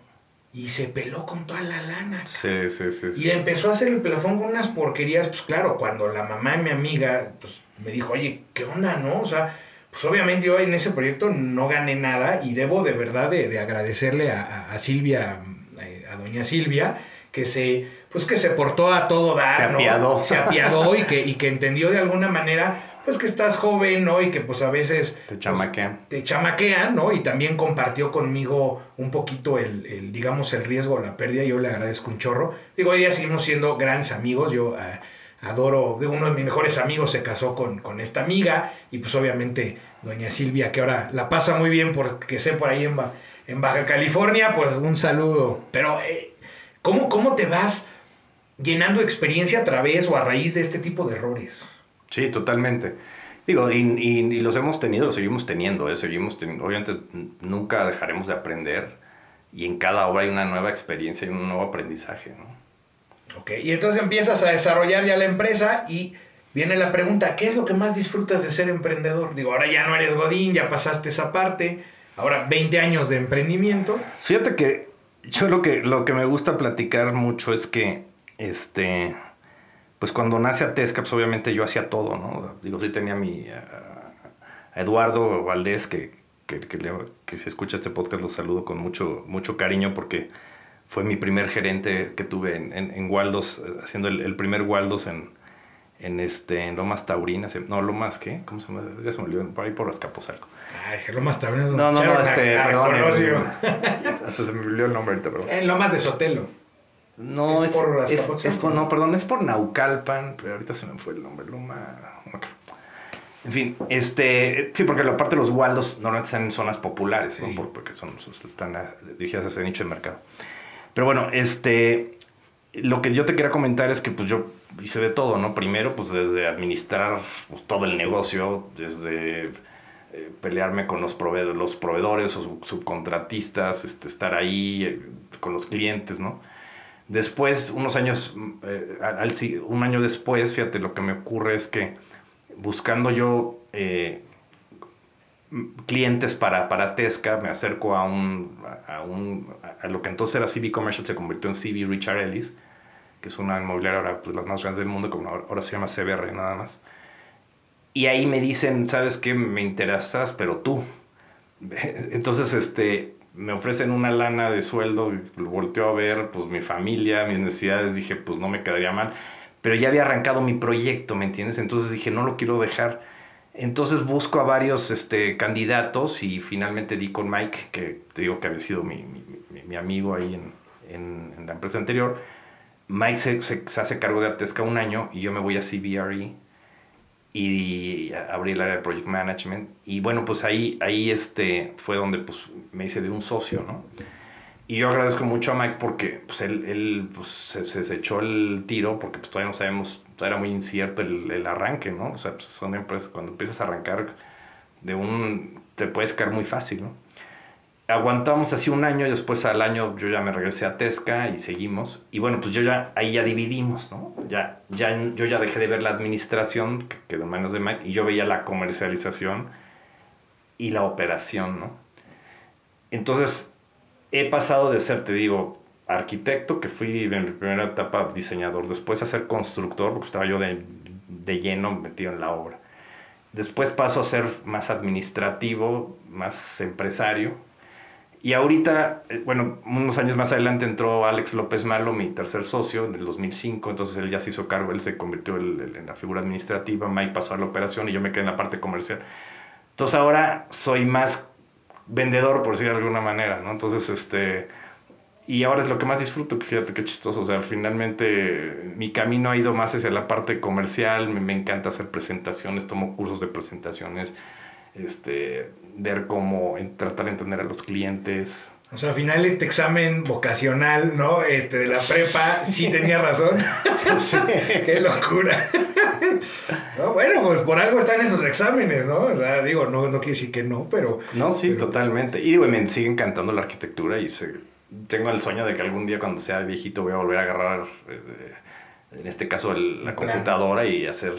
y se peló con toda la lana. Sí, sí, sí, Y empezó a hacer el plafón con unas porquerías. Pues claro, cuando la mamá de mi amiga pues, me dijo, oye, ¿qué onda, no? O sea, pues obviamente yo en ese proyecto no gané nada y debo de verdad de, de agradecerle a, a, Silvia, eh, a doña Silvia, que se, pues que se portó a todo dar, se apiadó. ¿no? Se apiadó y que, y que entendió de alguna manera pues que estás joven, ¿no? Y que pues a veces... Te pues, chamaquean. te chamaquean, ¿no? Y también compartió conmigo un poquito el, el, digamos, el riesgo, la pérdida. Yo le agradezco un chorro. Digo, hoy día seguimos siendo grandes amigos. Yo uh, adoro, de uno de mis mejores amigos se casó con, con esta amiga. Y pues obviamente doña Silvia, que ahora la pasa muy bien porque sé por ahí en, en Baja California, pues un saludo. Pero, eh, ¿cómo, ¿cómo te vas llenando experiencia a través o a raíz de este tipo de errores? Sí, totalmente. Digo, y, y, los hemos tenido, los seguimos teniendo, ¿eh? seguimos teniendo, obviamente nunca dejaremos de aprender y en cada obra hay una nueva experiencia y un nuevo aprendizaje, ¿no? Ok, y entonces empiezas a desarrollar ya la empresa y viene la pregunta, ¿qué es lo que más disfrutas de ser emprendedor? Digo, ahora ya no eres Godín, ya pasaste esa parte, ahora 20 años de emprendimiento. Fíjate que yo lo que, lo que me gusta platicar mucho es que, este pues cuando nace Atesca, pues obviamente yo hacía todo, ¿no? Digo, sí tenía mi a Eduardo Valdés, que, que, que, si escucha este podcast lo saludo con mucho, mucho cariño porque fue mi primer gerente que tuve en, en, Waldos, haciendo el, primer Waldos en, en, este, en Lomas Taurinas, no, Lomas, ¿qué? ¿Cómo se llama? Ya se me olvidó, por ahí por Escaposalco. Ay, Lomas Taurinas. No, no, no, este, perdón. hasta se me olvidó el nombre ahorita, perdón. En Lomas de Sotelo. No, es, por es, por, no, perdón, es por Naucalpan, pero ahorita se me fue el nombre, Luma. En fin, este, sí, porque la parte de los Waldos normalmente están en zonas populares, ¿no? porque son, están dirigidas a ese nicho de mercado. Pero bueno, este, lo que yo te quería comentar es que pues yo hice de todo, ¿no? Primero, pues desde administrar pues, todo el negocio, desde eh, pelearme con los, proveedores, los proveedores o subcontratistas, este, estar ahí eh, con los clientes, ¿no? Después, unos años, eh, un año después, fíjate, lo que me ocurre es que buscando yo clientes para, para Tesca, me acerco a un, a un, a lo que entonces era CB Commercial, se convirtió en CB Richard Ellis, que es una inmobiliaria ahora, pues, las más grandes del mundo, como ahora se llama CBR nada más. Y ahí me dicen, ¿sabes qué? Me interesas, pero tú. Entonces, este, me ofrecen una lana de sueldo, lo volteo a ver, pues mi familia, mis necesidades, dije, pues no me quedaría mal. Pero ya había arrancado mi proyecto, ¿me entiendes? Entonces dije, no lo quiero dejar. Entonces busco a varios este, candidatos y finalmente di con Mike, que te digo que había sido mi, mi, mi amigo ahí en, en, la empresa anterior. Mike se, se, hace cargo de Atesca un año y yo me voy a CBRE y abrí el área de Project Management. Y bueno, pues ahí, ahí este, fue donde pues, me hice de un socio, ¿no? Y yo agradezco mucho a Mike porque pues, él, él pues, se, se, echó el tiro porque pues, todavía no sabemos, era muy incierto el, el arranque, ¿no? O sea, pues, son empresas, cuando empiezas a arrancar de un, te puedes caer muy fácil, ¿no? Aguantamos así un año y después al año yo ya me regresé a Tesca y seguimos. Y bueno, pues yo ya, ahí ya dividimos, ¿no? Ya, ya, yo ya dejé de ver la administración, que quedó manos de Mike, y yo veía la comercialización y la operación, ¿no? Entonces, he pasado de ser, te digo, arquitecto, que fui en mi primera etapa diseñador, después a ser constructor, porque estaba yo de, de lleno metido en la obra. Después paso a ser más administrativo, más empresario. Y ahorita, eh, bueno, unos años más adelante entró Alex López Malo, mi tercer socio, en el 2005, entonces él ya se hizo cargo, él se convirtió en la figura administrativa, Mike pasó a la operación y yo me quedé en la parte comercial. Entonces ahora soy más vendedor, por decirlo de alguna manera, ¿no? Entonces, este... Y ahora es lo que más disfruto, fíjate qué chistoso, o sea, finalmente mi camino ha ido más hacia la parte comercial, me, me encanta hacer presentaciones, tomo cursos de presentaciones, este, ver cómo tratar de entender a los clientes. O sea, al final este examen vocacional, ¿no? Este de la prepa, sí tenía razón. sí. Qué locura. Bueno, pues por algo están esos exámenes, ¿no? O sea, digo, no, no quiere decir que no, pero... No, sí, totalmente. Y me sigue encantando la arquitectura y tengo el sueño de que algún día cuando sea viejito voy a volver a agarrar, eh, en este caso, la computadora y hacer,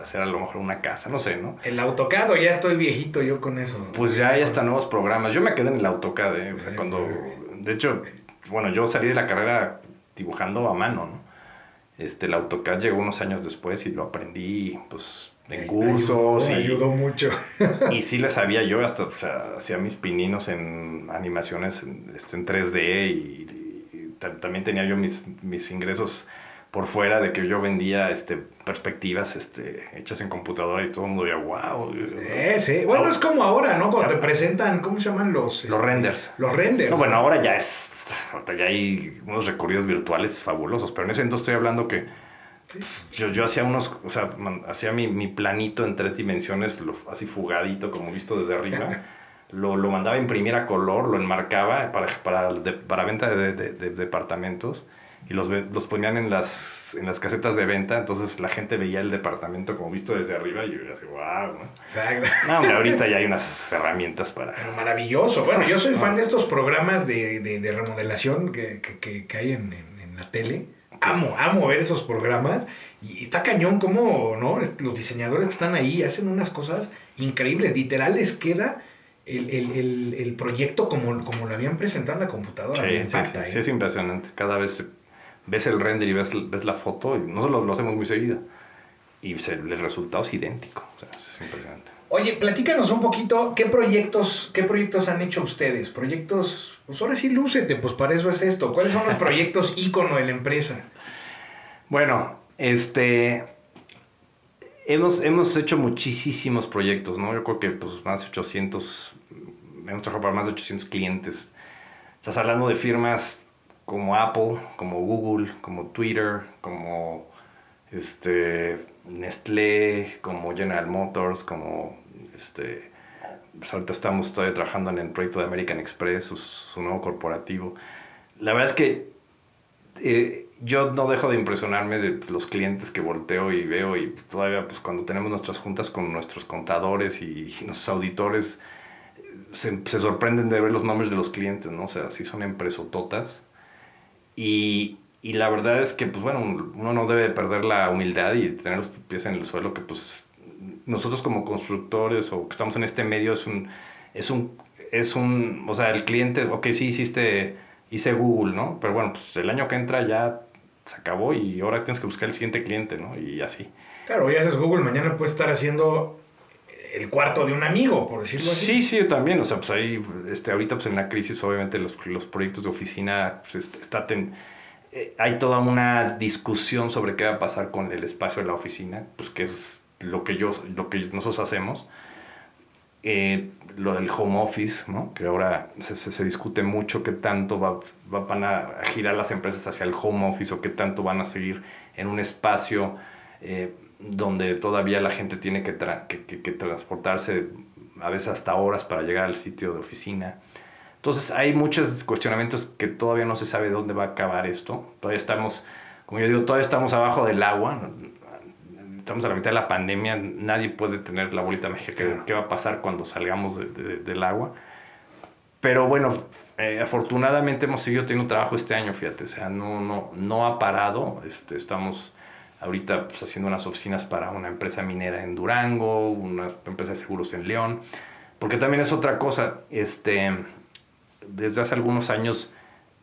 hacer a lo mejor una casa, no sé, ¿no? El AutoCAD, ya estoy viejito yo con eso. Pues ya hay hasta nuevos programas. Yo me quedé en el AutoCAD, ¿eh? O sea, cuando... De hecho, bueno, yo salí de la carrera dibujando a mano, ¿no? Este, el AutoCAD llegó unos años después y lo aprendí, pues, en cursos. y, ayudó mucho. y sí le sabía yo, hasta, o sea, hacía mis pininos en animaciones en, este, en 3D y, también tenía yo mis, mis ingresos por fuera de que yo vendía este, perspectivas este, hechas en computadora y todo el mundo veía, wow. Sí, sí. Bueno, es como ahora, ¿no? Cuando te presentan, ¿cómo se llaman los? Los este, renders. Los renders. No, bueno, ahora ya es ahorita ya hay unos recorridos virtuales fabulosos, pero en ese entonces estoy hablando que yo, yo hacía unos, o sea, hacía mi, mi, planito en tres dimensiones, lo, así fugadito, como visto desde arriba. lo, lo, mandaba a imprimir a color, lo enmarcaba para, para, para venta de, de, de, departamentos y los, los ponían en las, en las casetas de venta, entonces la gente veía el departamento como visto desde arriba y yo así, wow, ¿no? Exacto. No, ahorita ya hay unas herramientas para... maravilloso. Bueno, yo soy fan de estos programas de, de, remodelación que, que, que hay en, en, la tele. Amo, amo ver esos programas y está cañón como, ¿no? Los diseñadores que están ahí hacen unas cosas increíbles, literal les queda... El, el, el, proyecto como, como lo habían presentado en la computadora. Sí, sí, sí, sí, es impresionante. Cada vez ves el render y ves, ves la foto, y nosotros lo, hacemos muy seguido. Y el resultado es idéntico. O sea, es impresionante. Oye, platícanos un poquito, ¿qué proyectos, qué proyectos han hecho ustedes? Proyectos, pues ahora sí lúcete, pues para eso es esto. ¿Cuáles son los proyectos ícono de la empresa? Bueno, este, hemos, hemos hecho muchísimos proyectos, ¿no? Yo creo que pues más de 800, hemos trabajado para más de 800 clientes. Estás hablando de firmas como Apple, como Google, como Twitter, como este, Nestlé, como General Motors, como este, pues ahorita estamos todavía trabajando en el proyecto de American Express, su, nuevo corporativo. La verdad es que eh, yo no dejo de impresionarme de los clientes que volteo y veo y todavía pues cuando tenemos nuestras juntas con nuestros contadores y, nuestros auditores se, se, sorprenden de ver los nombres de los clientes, ¿no? O sea, si son empresototas y, y la verdad es que, pues bueno, uno no debe perder la humildad y tener los pies en el suelo, que pues nosotros como constructores o que estamos en este medio es un, es un, es un, o sea, el cliente, ok, sí hiciste, hice Google, ¿no? Pero bueno, pues el año que entra ya se acabó y ahora tienes que buscar el siguiente cliente, ¿no? Y así. Claro, hoy haces Google, mañana puedes estar haciendo el cuarto de un amigo, por decirlo así. Sí, sí, también. O sea, pues ahí, este, ahorita pues en la crisis, obviamente los, los proyectos de oficina, pues, está eh, hay toda una discusión sobre qué va a pasar con el espacio de la oficina, pues que es lo que, yo, lo que nosotros hacemos. Eh, lo del home office, ¿no? que ahora se, se, discute mucho qué tanto va, van a girar las empresas hacia el home office o qué tanto van a seguir en un espacio eh, donde todavía la gente tiene que, que, que, transportarse a veces hasta horas para llegar al sitio de oficina. Entonces hay muchos cuestionamientos que todavía no se sabe dónde va a acabar esto. Todavía estamos, como yo digo, todavía estamos abajo del agua estamos a la mitad de la pandemia, nadie puede tener la bolita mágica qué va a pasar cuando salgamos del agua. Pero bueno, eh, afortunadamente hemos seguido teniendo trabajo este año, fíjate, o sea, no, no, no ha parado. Este, estamos ahorita pues, haciendo unas oficinas para una empresa minera en Durango, una empresa de seguros en León, porque también es otra cosa, este, desde hace algunos años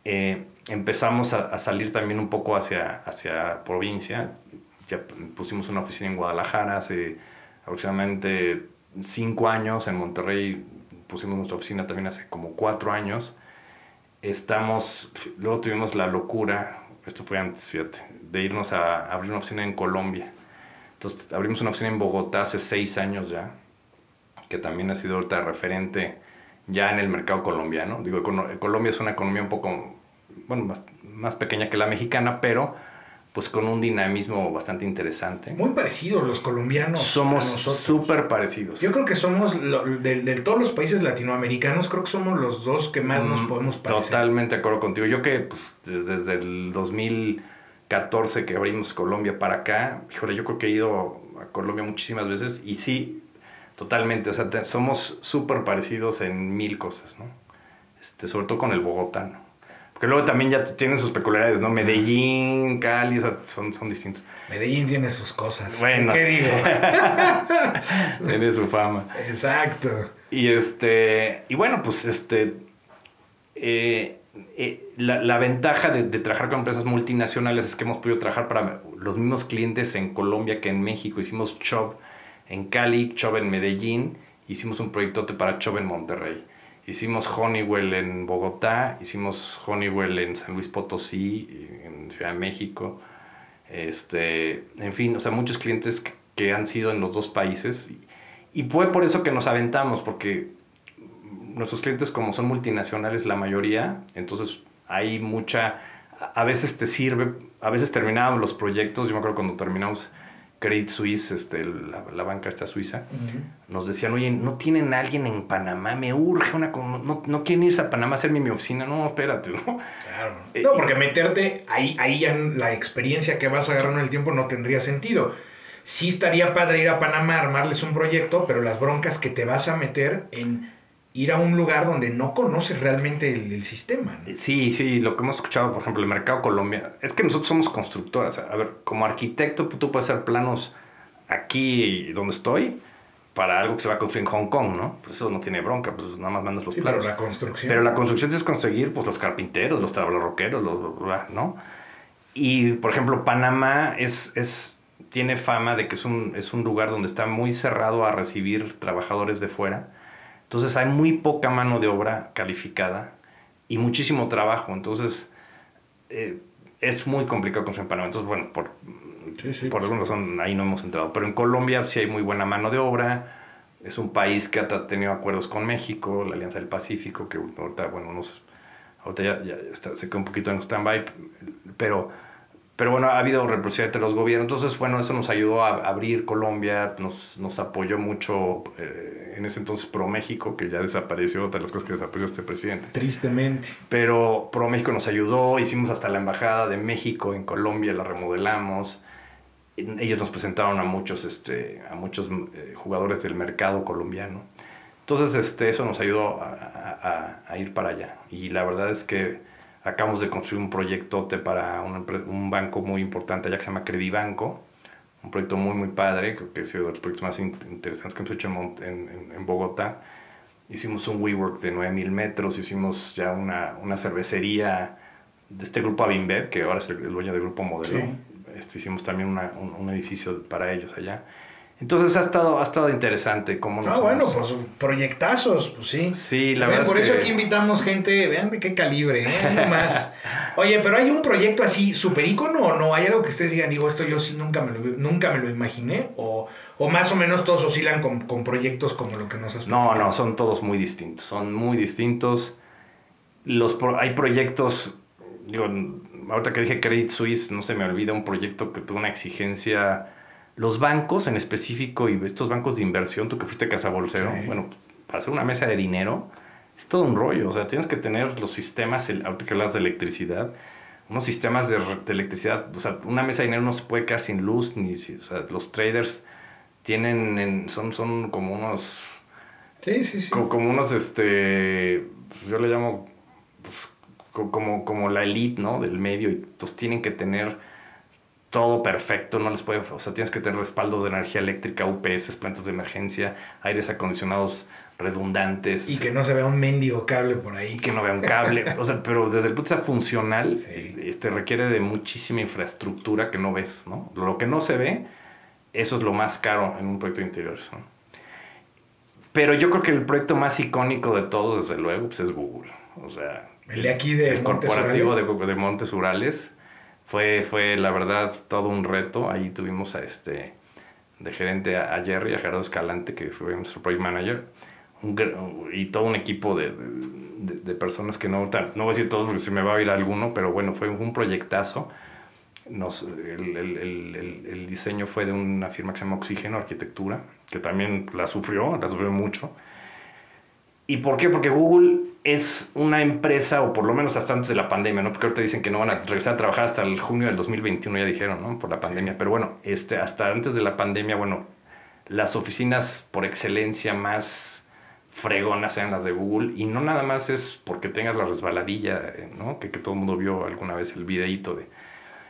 eh, empezamos a, a, salir también un poco hacia, hacia provincia, ya pusimos una oficina en Guadalajara hace aproximadamente cinco años, en Monterrey pusimos nuestra oficina también hace como cuatro años. Estamos, luego tuvimos la locura, esto fue antes, fíjate, de irnos a abrir una oficina en Colombia. Entonces abrimos una oficina en Bogotá hace seis años ya, que también ha sido ahorita referente ya en el mercado colombiano. Digo, Colombia es una economía un poco, bueno, más, más pequeña que la mexicana, pero pues con un dinamismo bastante interesante. Muy parecidos los colombianos. Somos súper parecidos. Yo creo que somos, de, todos los países latinoamericanos, creo que somos los dos que más nos mm, podemos parecer. Totalmente de acuerdo contigo. Yo que pues, desde, el 2014 que abrimos Colombia para acá, híjole, yo creo que he ido a Colombia muchísimas veces y sí, totalmente, o sea, somos súper parecidos en mil cosas, ¿no? Este, sobre todo con el bogotano. Porque luego también ya tienen sus peculiaridades, ¿no? Medellín, Cali, son, son distintos. Medellín tiene sus cosas. Bueno. ¿Qué digo? tiene su fama. Exacto. Y este, y bueno, pues este, eh, eh, la, la, ventaja de, trabajar con empresas multinacionales es que hemos podido trabajar para los mismos clientes en Colombia que en México. Hicimos Chop en Cali, Chop en Medellín, hicimos un proyectote para Chop en Monterrey. Hicimos Honeywell en Bogotá, hicimos Honeywell en San Luis Potosí, en Ciudad de México. Este, en fin, o sea, muchos clientes que, han sido en los dos países. Y, fue por eso que nos aventamos, porque nuestros clientes como son multinacionales la mayoría, entonces hay mucha, a veces te sirve, a veces terminábamos los proyectos, yo me acuerdo cuando terminamos Credit Suisse, este, la, banca esta suiza, nos decían, oye, ¿no tienen alguien en Panamá? Me urge una... No, no quieren irse a Panamá a hacerme mi oficina. No, espérate, ¿no? Claro. Eh, no, porque meterte ahí, ahí ya la experiencia que vas a agarrar en el tiempo no tendría sentido. Sí estaría padre ir a Panamá, armarles un proyecto, pero las broncas que te vas a meter en ir a un lugar donde no conoces realmente el, sistema. Sí, sí, lo que hemos escuchado, por ejemplo, el mercado colombiano, es que nosotros somos constructoras. A ver, como arquitecto, pues, tú puedes hacer planos aquí donde estoy para algo que se va a construir en Hong Kong, ¿no? Pues eso no tiene bronca, pues nada más mandas los planos. Pero la construcción. Pero la construcción es conseguir, pues, los carpinteros, los tablarroqueros, los, ¿no? Y, por ejemplo, Panamá es, es, tiene fama de que es un, es un lugar donde está muy cerrado a recibir trabajadores de fuera entonces hay muy poca mano de obra calificada y muchísimo trabajo. Entonces eh, es muy complicado construir en Panamá. Entonces, bueno, por, por alguna razón ahí no hemos entrado. Pero en Colombia sí hay muy buena mano de obra. Es un país que ha tenido acuerdos con México, la Alianza del Pacífico, que ahorita, bueno, nos, ahorita ya, ya está, se quedó un poquito en stand-by, pero pero bueno, ha habido represión entre los gobiernos. Entonces, bueno, eso nos ayudó a abrir Colombia, nos, nos apoyó mucho eh, en ese entonces Pro México, que ya desapareció, otras las cosas que desapareció este presidente. Tristemente. Pero Pro México nos ayudó, hicimos hasta la Embajada de México en Colombia, la remodelamos. Ellos nos presentaron a muchos, este, a muchos eh, jugadores del mercado colombiano. Entonces, este, eso nos ayudó a, a, a ir para allá. Y la verdad es que Acabamos de construir un proyectote para un, un banco muy importante allá que se llama Credibanco. Un proyecto muy, muy padre, creo que ha sido de los proyectos más interesantes que hemos hecho en, en, en Bogotá. Hicimos un WeWork de 9000 metros, hicimos ya una, una cervecería de este grupo Avinbev, que ahora es el, dueño del grupo Modelo. Este, hicimos también una, un, un, edificio para ellos allá. Entonces ha estado, ha estado interesante cómo nos Ah, bueno, pues proyectazos, pues sí. Sí, la verdad Por eso aquí invitamos gente, vean de qué calibre, ¿eh? más. Oye, pero hay un proyecto así super ícono o no? ¿Hay algo que ustedes digan, digo, esto yo sí nunca me lo, nunca me lo imaginé? ¿O, o más o menos todos oscilan con, con proyectos como lo que nos has No, no, son todos muy distintos. Son muy distintos. Los hay proyectos, digo, ahorita que dije Credit Suisse, no se me olvida un proyecto que tuvo una exigencia. Los bancos en específico y estos bancos de inversión, tú que fuiste casa bolsero, bueno, para hacer una mesa de dinero es todo un rollo. O sea, tienes que tener los sistemas, ahorita que hablas de electricidad, unos sistemas de, electricidad. O sea, una mesa de dinero no se puede quedar sin luz, ni o sea, los traders tienen, son, son como unos... Sí, sí, sí. Como, unos, este, yo le llamo pues, como, como la elite, ¿no? Del medio, y entonces tienen que tener todo perfecto, no les puede, o sea, tienes que tener respaldos de energía eléctrica, UPS, plantas de emergencia, aires acondicionados redundantes. Y que no se vea un mendigo cable por ahí. Que no vea un cable. o sea, pero desde el punto de vista funcional, este, requiere de muchísima infraestructura que no ves, ¿no? Lo que no se ve, eso es lo más caro en un proyecto de interiores, Pero yo creo que el proyecto más icónico de todos, desde luego, pues es Google. O sea, el de aquí de el corporativo de, de, Montes Urales fue, fue, la verdad, todo un reto. Ahí tuvimos a este de gerente a, Jerry, a Gerardo Escalante, que fue nuestro project manager y todo un equipo de, de, personas que no, no voy a decir todos porque se me va a ir alguno, pero bueno, fue un proyectazo. Nos, el, el, el, diseño fue de una firma que se llama Oxígeno Arquitectura, que también la sufrió, la sufrió mucho. ¿Y por qué? Porque Google es una empresa, o por lo menos hasta antes de la pandemia, ¿no? Porque ahorita dicen que no van a regresar a trabajar hasta el junio del 2021, ya dijeron, ¿no? Por la pandemia. Pero bueno, este, hasta antes de la pandemia, bueno, las oficinas por excelencia más fregonas sean las de Google y no nada más es porque tengas la resbaladilla, ¿no? Que, que todo el mundo vio alguna vez el videíto de...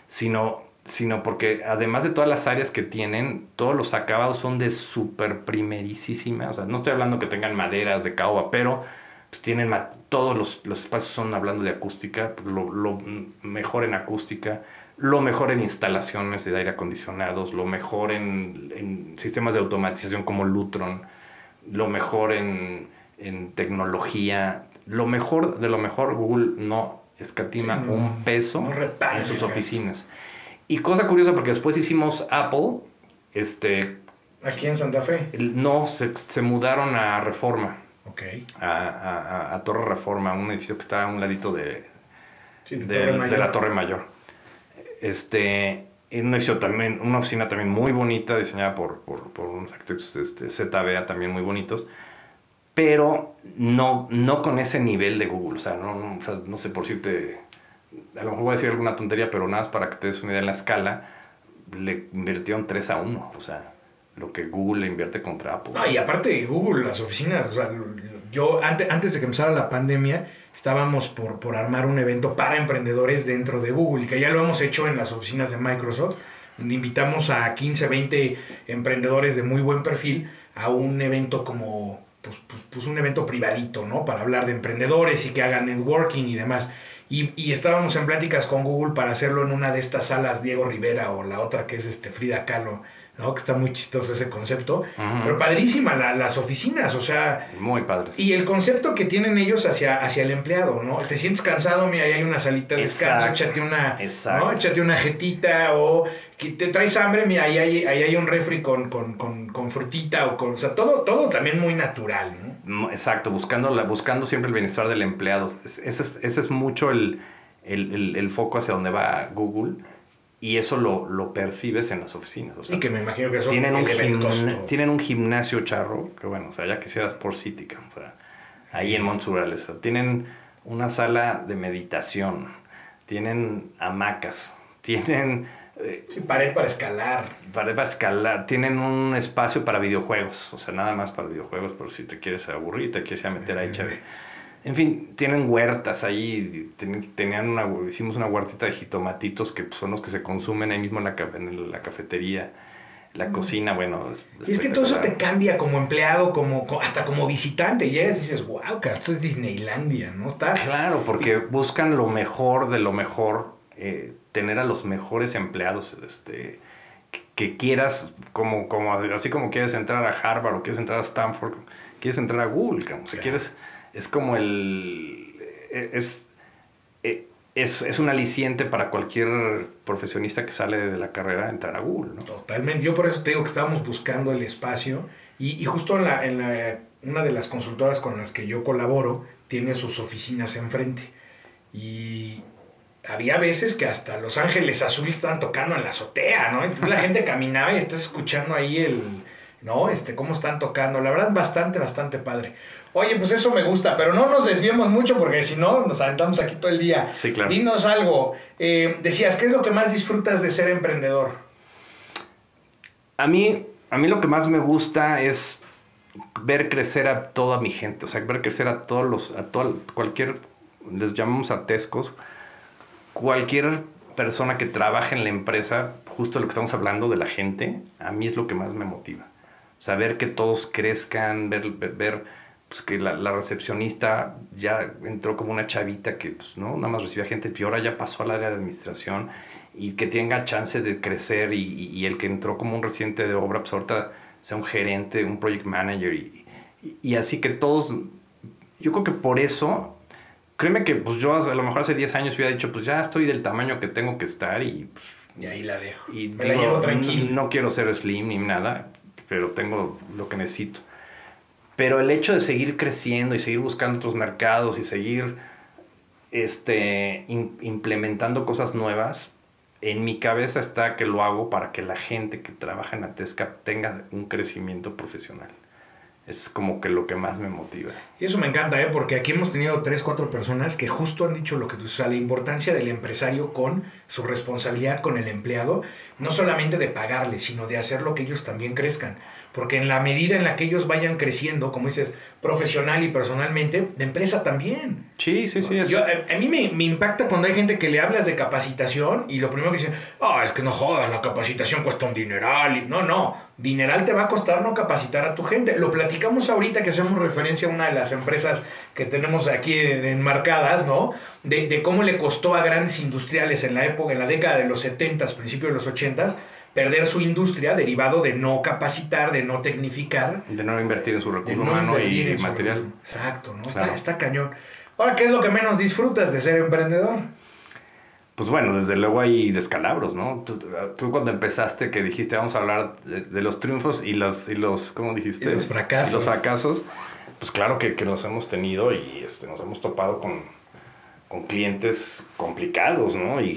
Sino, sino porque además de todas las áreas que tienen, todos los acabados son de súper primerísima. O sea, no estoy hablando que tengan maderas de caoba, pero tienen todos los, los, espacios son hablando de acústica, lo, lo, mejor en acústica, lo mejor en instalaciones de aire acondicionados, lo mejor en, en sistemas de automatización como Lutron lo mejor en, en tecnología, lo mejor de lo mejor, Google no escatima un peso en sus oficinas. Y cosa curiosa, porque después hicimos Apple, este... ¿Aquí en Santa Fe? No, se, se mudaron a Reforma. Ok. A, a, a, Torre Reforma, un edificio que está a un ladito de, de, la Torre Mayor. Este, en una, también, una oficina también muy bonita, diseñada por, por, por unos arquitectos este, ZBA también muy bonitos, pero no, no con ese nivel de Google. O sea, no, no, o sea, no sé por si te... A lo mejor voy a decir alguna tontería, pero nada más para que te des una idea en la escala, le invirtieron 3 a 1. O sea, lo que Google le invierte contra Apple. y aparte de Google, las oficinas, o sea, yo antes, antes de que empezara la pandemia, estábamos por, por armar un evento para emprendedores dentro de Google, que ya lo hemos hecho en las oficinas de Microsoft, donde invitamos a 15, 20 emprendedores de muy buen perfil a un evento como, pues, pues, pues, un evento privadito, ¿no? Para hablar de emprendedores y que hagan networking y demás. Y, y, estábamos en pláticas con Google para hacerlo en una de estas salas Diego Rivera o la otra que es este Frida Kahlo ¿no? Que está muy chistoso ese concepto. Pero padrísima las oficinas, o sea... Muy padres. Y el concepto que tienen ellos hacia, hacia el empleado, ¿no? Te sientes cansado, mira, ahí hay una salita de descanso, échate una... ¿no? Échate una jetita o que te traes hambre, mira, ahí hay, ahí hay un refri con, con, con, con, frutita o con... O sea, todo, todo también muy natural, ¿no? Exacto, buscando, la, buscando siempre el bienestar del empleado. Ese es, ese es mucho el, el, el, el foco hacia donde va Google y eso lo, lo percibes en las oficinas. y que me imagino que eso tienen un, tienen un gimnasio charro, que bueno, o sea, ya quisieras por City, o sea, ahí en Montsurales. tienen una sala de meditación, tienen hamacas, tienen... Eh, pared para escalar. Pared para escalar. Tienen un espacio para videojuegos, o sea, nada más para videojuegos, pero si te quieres aburrir, te quieres meter ahí, chévere. En fin, tienen huertas ahí, tenían una, hicimos una huertita de jitomatitos que son los que se consumen ahí mismo en la, en la cafetería, la cocina, bueno. y es que todo eso te cambia como empleado, como hasta como visitante, llegas y dices, wow, esto es Disneylandia, ¿no? Está... Claro, porque buscan lo mejor de lo mejor, eh, tener a los mejores empleados, este que quieras, como, como, así como quieres entrar a Harvard o quieres entrar a Stanford, quieres entrar a Google, como, si quieres es como el... E, es, e, es, es, un aliciente para cualquier profesionista que sale de la carrera entrar a. ¿no? Totalmente. Yo por eso te digo que estábamos buscando el espacio y, y justo en, la, en la, una de las consultoras con las que yo colaboro tiene sus oficinas enfrente. Y había veces que hasta Los Ángeles Azules estaban tocando en la azotea, ¿no? Entonces la gente caminaba y estás escuchando ahí el, ¿no? Este, cómo están tocando. La verdad, bastante, bastante padre. Oye, pues eso me gusta, pero no nos desviemos mucho porque si no, nos aventamos aquí todo el día. Sí, claro. Dinos algo. Eh, decías, ¿qué es lo que más disfrutas de ser emprendedor? A mí, a mí lo que más me gusta es ver crecer a toda mi gente, o sea, ver crecer a todos los, a todo, cualquier, les llamamos a tescos, cualquier persona que trabaje en la empresa, justo lo que estamos hablando de la gente, a mí es lo que más me motiva. O sea, ver que todos crezcan, ver, ver pues, que la, la, recepcionista ya entró como una chavita que pues, ¿no? nada más recibía gente y ahora ya pasó al área de administración y que tenga chance de crecer y, y, y el que entró como un residente de obra, pues ahorita sea un gerente, un project manager y, y, así que todos, yo creo que por eso, créeme que pues yo a lo mejor hace 10 años hubiera dicho, pues ya estoy del tamaño que tengo que estar y... Pues, y ahí la dejo. Y Me digo, la llevo tranquilo. No, no quiero ser slim ni nada, pero tengo lo que necesito. Pero el hecho de seguir creciendo y seguir buscando otros mercados y seguir este, implementando cosas nuevas, en mi cabeza está que lo hago para que la gente que trabaja en Atesca tenga un crecimiento profesional. Es como que lo que más me motiva. Y eso me encanta, ¿eh? porque aquí hemos tenido tres, cuatro personas que justo han dicho lo que tú, sea, la importancia del empresario con su responsabilidad con el empleado, no solamente de pagarle, sino de hacer lo que ellos también crezcan. Porque en la medida en la que ellos vayan creciendo, como dices, profesional y personalmente, de empresa también. Sí, sí, sí. Yo, a, a, mí me, me, impacta cuando hay gente que le hablas de capacitación y lo primero que dicen, ah, oh, es que no jodas, la capacitación cuesta un dineral. No, no, dineral te va a costar no capacitar a tu gente. Lo platicamos ahorita que hacemos referencia a una de las empresas que tenemos aquí enmarcadas, ¿no? De, de cómo le costó a grandes industriales en la época, en la década de los 70, principios de los 80 perder su industria derivado de no capacitar, de no tecnificar. De no invertir en su recurso no humano y material. Exacto, ¿no? Claro. Está, está, cañón. Ahora, ¿qué es lo que menos disfrutas de ser emprendedor? Pues bueno, desde luego hay descalabros, ¿no? Tú, tú cuando empezaste que dijiste vamos a hablar de, de, los triunfos y los, y los, ¿cómo dijiste? Y los fracasos. Los fracasos. Pues claro que, que los hemos tenido y este, nos hemos topado con, con clientes complicados, ¿no? Y,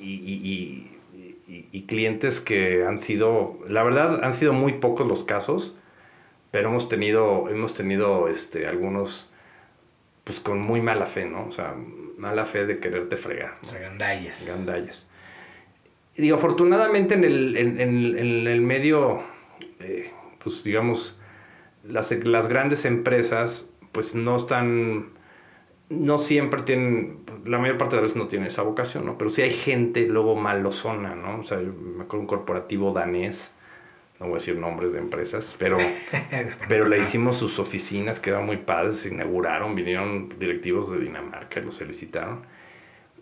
y, y, clientes que han sido, la verdad, han sido muy pocos los casos, pero hemos tenido, hemos tenido este, algunos, pues con muy mala fe, ¿no? O sea, mala fe de quererte fregar. ¿no? Gandallas. Gandallas. Y digo, afortunadamente en el, en, en, en el medio, eh, pues digamos, las, las grandes empresas, pues no están no siempre tienen, la mayor parte de las veces no tienen esa vocación, ¿no? Pero sí hay gente luego malosona, ¿no? O sea, me acuerdo un corporativo danés, no voy a decir nombres de empresas, pero, pero le hicimos sus oficinas, quedaron muy padres, se inauguraron, vinieron directivos de Dinamarca, los solicitaron.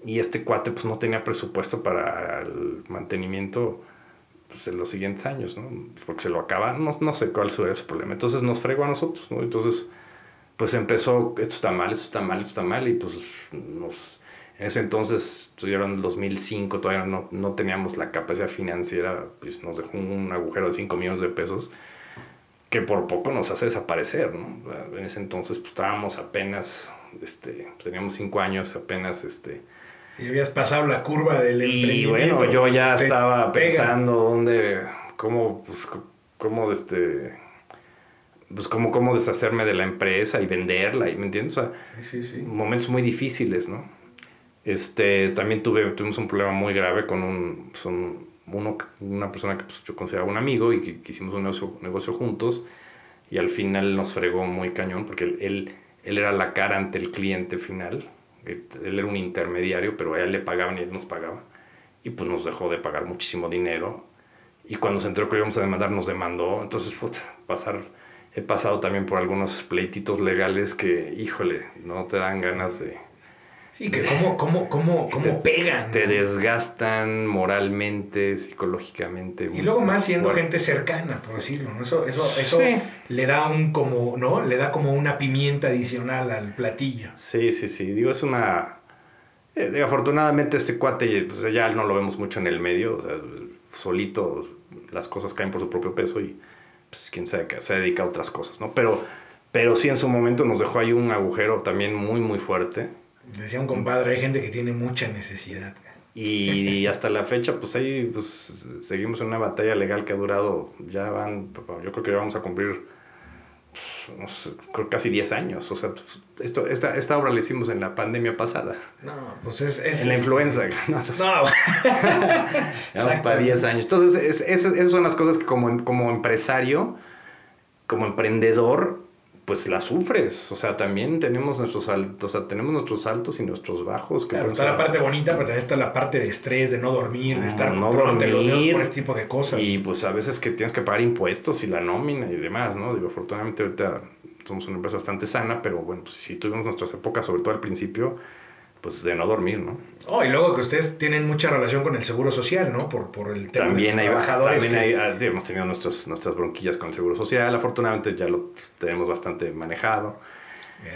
Y este cuate pues no tenía presupuesto para el mantenimiento pues, en los siguientes años, ¿no? Porque se lo acaba, no, no sé cuál sería su problema. Entonces nos fregó a nosotros, ¿no? Entonces pues empezó, esto está mal, esto está mal, esto está mal, y pues nos, en ese entonces, estuvieron en el 2005, todavía no, no teníamos la capacidad financiera, pues nos dejó un agujero de 5 millones de pesos, que por poco nos hace desaparecer, ¿no? En ese entonces, pues estábamos apenas, este, pues, teníamos 5 años apenas, este... Y habías pasado la curva del y bueno, yo ya estaba pensando dónde, cómo, pues, cómo, este pues cómo, cómo deshacerme de la empresa y venderla, y, ¿me entiendes? O sea, sí, sí, sí. momentos muy difíciles, ¿no? Este, también tuve, tuvimos un problema muy grave con un, son uno, una persona que pues, yo consideraba un amigo y que, que, hicimos un negocio, negocio juntos y al final nos fregó muy cañón porque él, él, él era la cara ante el cliente final, él, era un intermediario, pero a él le pagaban y él nos pagaba y pues nos dejó de pagar muchísimo dinero y cuando se enteró que íbamos a demandar nos demandó, entonces puta, pasar he pasado también por algunos pleititos legales que, híjole, no te dan ganas de... Sí, que cómo, cómo, cómo, cómo te, pegan. Te desgastan moralmente, psicológicamente. Y luego más siendo gente cercana, por decirlo, ¿no? Eso, eso, eso sí. le da un como, ¿no? Le da como una pimienta adicional al platillo. Sí, sí, sí. Digo, es una... Eh, afortunadamente este cuate pues, ya no lo vemos mucho en el medio, solito las cosas caen por su propio peso y pues, quién sabe que se dedica a otras cosas, ¿no? Pero, pero sí en su momento nos dejó ahí un agujero también muy, muy fuerte. Decía un compadre, hay gente que tiene mucha necesidad. Y hasta la fecha, pues ahí pues, seguimos en una batalla legal que ha durado, ya van, yo creo que ya vamos a cumplir pues, casi 10 años. O sea, esto, esta, esta obra la hicimos en la pandemia pasada. No, pues es... en la influenza. No. Vamos para 10 años. Entonces, esas son las cosas que como, como empresario, como emprendedor, pues la sufres. O sea, también tenemos nuestros altos, o sea, tenemos nuestros altos y nuestros bajos. Que está la parte bonita, pero también está la parte de estrés, de no dormir, de estar no dormir, los dedos por este tipo de cosas. Y pues a veces que tienes que pagar impuestos y la nómina y demás, ¿no? Digo, afortunadamente ahorita somos una empresa bastante sana, pero bueno, pues si tuvimos nuestras épocas, sobre todo al principio, pues de no dormir, ¿no? Oh, y luego que ustedes tienen mucha relación con el seguro social, ¿no? Por, por el tema también de los trabajadores. También hay, ah, hemos tenido nuestros, nuestras bronquillas con el seguro social, afortunadamente ya lo tenemos bastante manejado.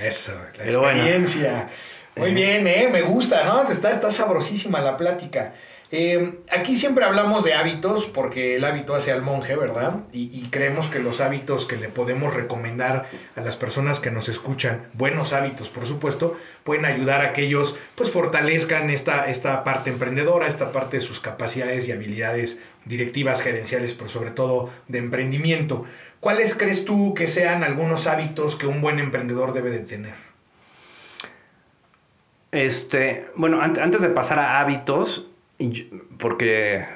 Eso, la experiencia. Muy bien, ¿eh? Me gusta, ¿no? Está, está sabrosísima la plática. Eh, aquí siempre hablamos de hábitos porque el hábito hace al monje, ¿verdad? Y, creemos que los hábitos que le podemos recomendar a las personas que nos escuchan, buenos hábitos por supuesto, pueden ayudar a que ellos pues fortalezcan esta, esta parte emprendedora, esta parte de sus capacidades y habilidades directivas, gerenciales, pero sobre todo de emprendimiento. ¿Cuáles crees tú que sean algunos hábitos que un buen emprendedor debe de tener? Este, bueno, antes de pasar a hábitos, porque,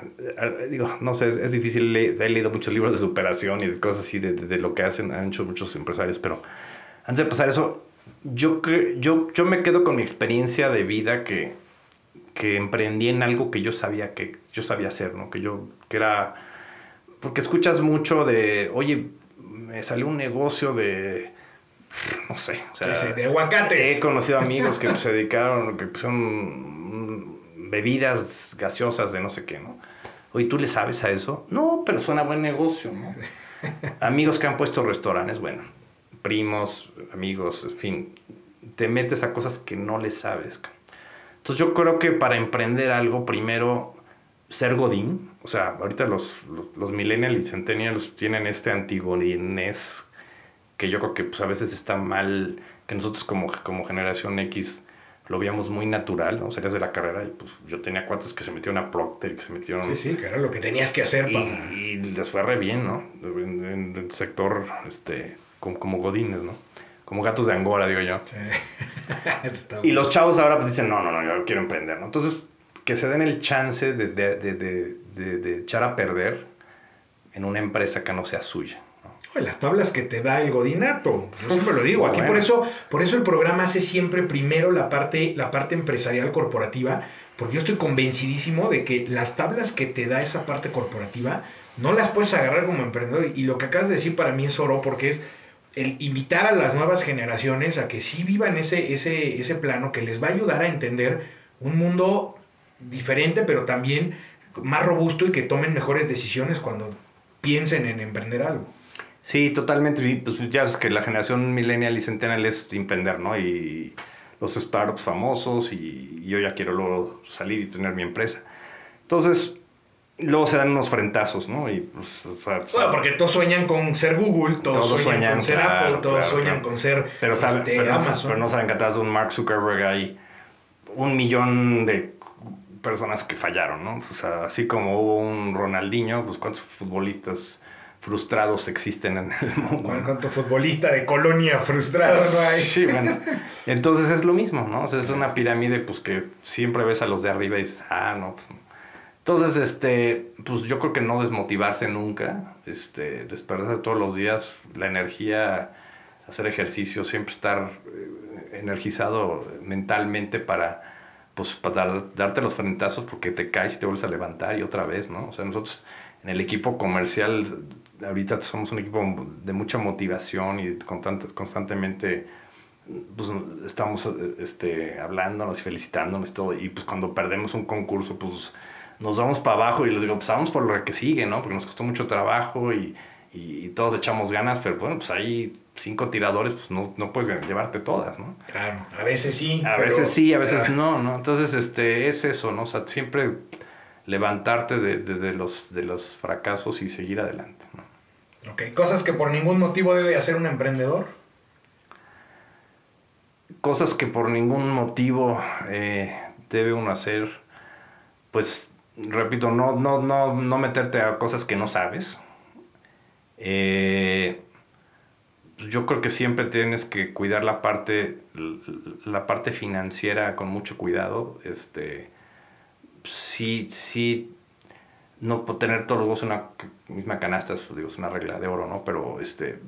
digo, no sé, es, difícil, he leído muchos libros de superación y de cosas así, de, de, lo que hacen, han hecho muchos empresarios, pero antes de pasar eso, yo, yo, yo me quedo con mi experiencia de vida que, que emprendí en algo que yo sabía que yo sabía hacer, ¿no? Que yo, que era, porque escuchas mucho de, oye, me salió un negocio de, no sé, o sea, de aguacates. He conocido amigos que se dedicaron, que pusieron bebidas gaseosas de no sé qué, ¿no? Oye, ¿tú le sabes a eso? No, pero suena buen negocio, ¿no? amigos que han puesto restaurantes, bueno, primos, amigos, en fin, te metes a cosas que no le sabes. Entonces yo creo que para emprender algo, primero, ser godín, o sea, ahorita los, los, millennials y centennials tienen este antigodinés que yo creo que pues, a veces está mal, que nosotros como, como generación X lo veíamos muy natural, ¿no? Salías de la carrera y pues yo tenía cuates que se metieron a Procter y que se metieron... Sí, sí, que era lo que tenías que hacer para... Y, les fue re bien, ¿no? En, el sector, este, como, como godines, ¿no? Como gatos de Angora, digo yo. Sí. y los chavos ahora pues dicen, no, no, no, yo quiero emprender, ¿no? Entonces, que se den el chance de, de, de, de echar a perder en una empresa que no sea suya las tablas que te da el godinato. Yo siempre lo digo. Aquí por eso, por eso el programa hace siempre primero la parte, la parte empresarial corporativa, porque yo estoy convencidísimo de que las tablas que te da esa parte corporativa no las puedes agarrar como emprendedor. Y lo que acabas de decir para mí es oro, porque es el invitar a las nuevas generaciones a que sí vivan ese, ese, ese plano que les va a ayudar a entender un mundo diferente, pero también más robusto y que tomen mejores decisiones cuando piensen en emprender algo. Sí, totalmente. pues ya ves que la generación millennial y centennial es emprender, ¿no? Y los startups famosos y, yo ya quiero luego salir y tener mi empresa. Entonces, luego se dan unos frentazos, ¿no? Y pues, bueno, porque todos sueñan con ser Google, todos, sueñan, con ser Apple, todos sueñan con ser pero saben, este, pero, Amazon. pero no saben que atrás de un Mark Zuckerberg hay un millón de personas que fallaron, ¿no? O sea, así como hubo un Ronaldinho, pues cuántos futbolistas frustrados existen en el mundo. ¿Cuánto futbolista de colonia frustrado no hay? Sí, bueno. Entonces es lo mismo, ¿no? O sea, es una pirámide pues que siempre ves a los de arriba y dices, ah, no. Pues, entonces, este, pues yo creo que no desmotivarse nunca, este, despertarse todos los días, la energía, hacer ejercicio, siempre estar eh, energizado mentalmente para, pues, para darte los frentazos porque te caes y te vuelves a levantar y otra vez, ¿no? O sea, nosotros en el equipo comercial ahorita somos un equipo de mucha motivación y constantemente pues, estamos este, hablándonos y felicitándonos todo. Y pues cuando perdemos un concurso, pues nos vamos para abajo y les digo, pues vamos por lo que sigue, ¿no? Porque nos costó mucho trabajo y, y, todos echamos ganas, pero bueno, pues hay cinco tiradores, pues no, no puedes llevarte todas, ¿no? Claro, a veces sí. A veces sí, a veces no, ¿no? Entonces, este, es eso, ¿no? O sea, siempre levantarte de, los, de los fracasos y seguir adelante, ¿no? Ok, cosas que por ningún motivo debe hacer un emprendedor. Cosas que por ningún motivo eh, debe uno hacer, pues, repito, no, no, no, no meterte a cosas que no sabes, eh, pues yo creo que siempre tienes que cuidar la parte, la parte financiera con mucho cuidado. Este, sí, sí, no tener todos los en una misma canasta, digo, es una regla de oro, ¿no? Pero este,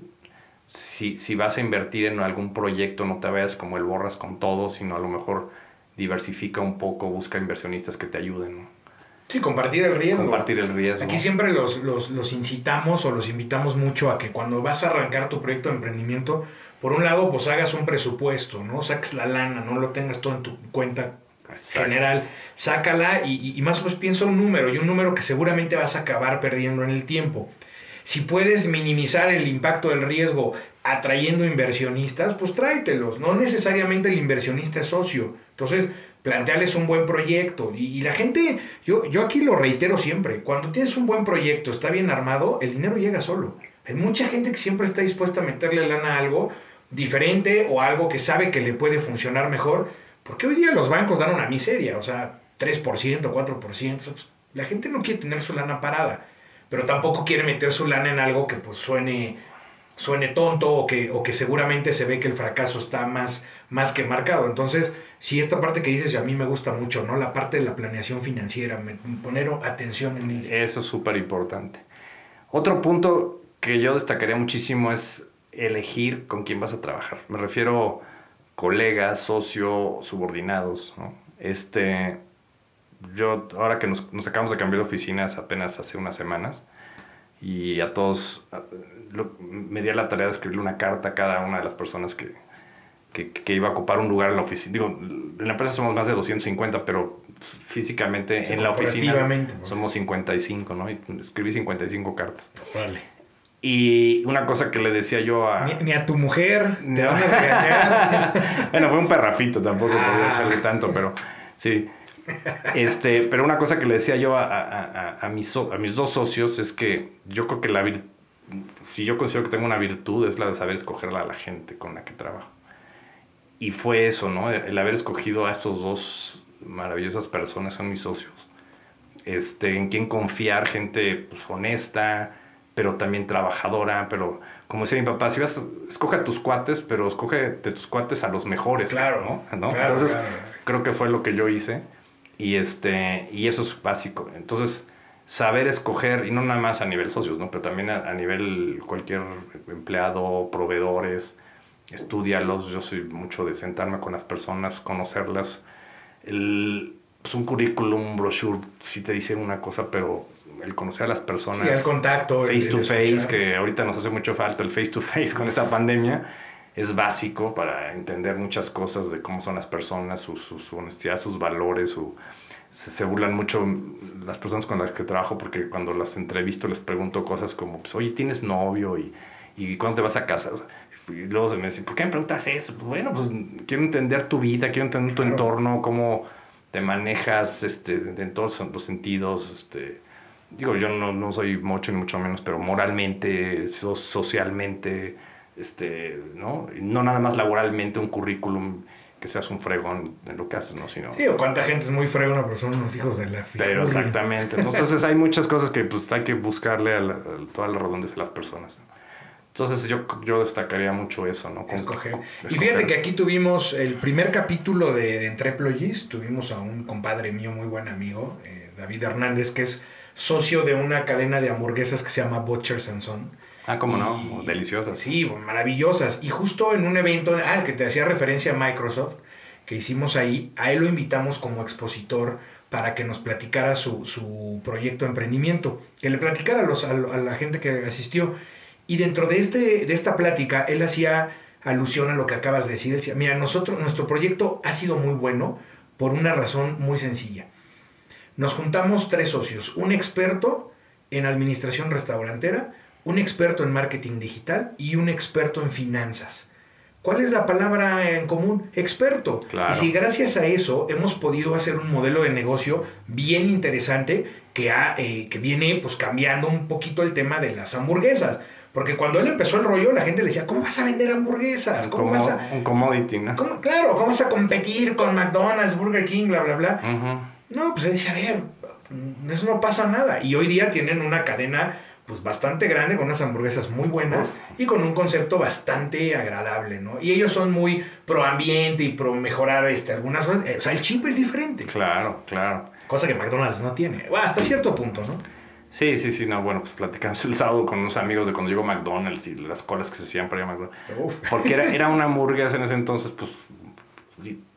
si, si vas a invertir en algún proyecto, no te vayas como el borras con todo, sino a lo mejor diversifica un poco, busca inversionistas que te ayuden, ¿no? Sí, compartir el riesgo. Compartir el riesgo. Aquí siempre los, los, los, incitamos o los invitamos mucho a que cuando vas a arrancar tu proyecto de emprendimiento, por un lado, pues hagas un presupuesto, ¿no? Saques la lana, no lo tengas todo en tu cuenta general, sácala y, más o menos piensa un número y un número que seguramente vas a acabar perdiendo en el tiempo. Si puedes minimizar el impacto del riesgo atrayendo inversionistas, pues tráetelos. No necesariamente el inversionista es socio. Entonces, plantearles un buen proyecto. Y, la gente, yo, yo aquí lo reitero siempre, cuando tienes un buen proyecto, está bien armado, el dinero llega solo. Hay mucha gente que siempre está dispuesta a meterle lana a algo diferente o algo que sabe que le puede funcionar mejor, porque hoy día los bancos dan una miseria, o sea, 3%, 4%. Pues, la gente no quiere tener su lana parada, pero tampoco quiere meter su lana en algo que pues suene suene tonto o que, o que seguramente se ve que el fracaso está más, más que marcado. Entonces, si esta parte que dices a mí me gusta mucho, ¿no? La parte de la planeación financiera, poner atención en ello. Eso es súper importante. Otro punto que yo destacaría muchísimo es elegir con quién vas a trabajar. Me refiero colegas, socios, subordinados, ¿no? Este, yo, ahora que nos, nos acabamos de cambiar de oficinas apenas hace unas semanas, y a todos me di la tarea de escribirle una carta a cada una de las personas que, que, iba a ocupar un lugar en la oficina. Digo, en la empresa somos más de 250, pero físicamente en la oficina somos 55, ¿no? Y escribí 55 cartas. Vale. Y una cosa que le decía yo a... Ni, a tu mujer te van a regañar. bueno, fue un perrafito, tampoco podía echarle tanto, pero sí. Este, pero una cosa que le decía yo a, a, a, mis, a mis dos socios es que yo creo que la si yo considero que tengo una virtud es la de saber escoger a la gente con la que trabajo. Y fue eso, ¿no? El, haber escogido a estos dos maravillosas personas son mis socios. Este, en quien confiar, gente pues, honesta, pero también trabajadora, pero como decía mi papá, si vas, escoge a tus cuates, pero escoge de tus cuates a los mejores. Claro, ¿no? Entonces, creo que fue lo que yo hice. Y, este, y eso es básico. Entonces, saber escoger, y no nada más a nivel socios, ¿no? pero también a, nivel cualquier empleado, proveedores, estudialos. Yo soy mucho de sentarme con las personas, conocerlas. El, pues un currículum, un brochure, sí te dice una cosa, pero el conocer a las personas. el contacto. Face to face, que ahorita nos hace mucho falta el face to face con esta pandemia es básico para entender muchas cosas de cómo son las personas, su, su, honestidad, sus valores, su, se, burlan mucho las personas con las que trabajo porque cuando las entrevisto les pregunto cosas como, pues, oye, ¿tienes novio? ¿Y, y cuándo te vas a casar? Y luego se me dicen, ¿por qué me preguntas eso? Pues, bueno, pues quiero entender tu vida, quiero entender tu entorno, cómo te manejas este, en todos los sentidos. Este, digo, yo no, no soy mucho ni mucho menos, pero moralmente, socialmente este, ¿no? no nada más laboralmente un currículum que seas un fregón en lo que haces, ¿no? Sino, sí, o cuánta gente es muy fregona, pero son los hijos de la figura. Pero exactamente. Entonces hay muchas cosas que pues hay que buscarle a, todas las redondas de las personas. Entonces yo, yo destacaría mucho eso, ¿no? escoger. Y fíjate que aquí tuvimos el primer capítulo de, de Entre tuvimos a un compadre mío, muy buen amigo, eh, David Hernández, que es socio de una cadena de hamburguesas que se llama Butchers and Son Ah, cómo no, deliciosas. Sí, maravillosas. Y justo en un evento, al que te hacía referencia a Microsoft, que hicimos ahí, a él lo invitamos como expositor para que nos platicara su, proyecto de emprendimiento, que le platicara a, los, a, la gente que asistió. Y dentro de, este, de esta plática, él hacía alusión a lo que acabas de decir. Decía, mira, nosotros, nuestro proyecto ha sido muy bueno por una razón muy sencilla. Nos juntamos tres socios, un experto en administración restaurantera, un experto en marketing digital y un experto en finanzas. ¿Cuál es la palabra en común? Experto. Claro. Y si gracias a eso hemos podido hacer un modelo de negocio bien interesante que, ha, eh, que viene pues cambiando un poquito el tema de las hamburguesas. Porque cuando él empezó el rollo, la gente le decía, ¿cómo vas a vender hamburguesas? ¿Cómo Como vas a...? un commodity, ¿no? cómo- claro, ¿cómo vas a competir con McDonald's, Burger King, bla, bla, bla? Ujú. No, pues él decía, a ver, eso no pasa nada. Y hoy día tienen una cadena pues bastante grande, con unas hamburguesas muy buenas y con un concepto bastante agradable, ¿no? Y ellos son muy pro ambiente y pro mejorar este, algunas cosas. Eh, O sea, el chip es diferente, Claro, claro. cosa que McDonald's no tiene. Bueno, hasta cierto punto, ¿no? Sí, sí, sí, no, bueno, pues platicamos el sábado con unos amigos de cuando llegó McDonald's y las colas que se hacían para ir a McDonald's. Uf. Porque era, era una hamburguesa en ese entonces, pues,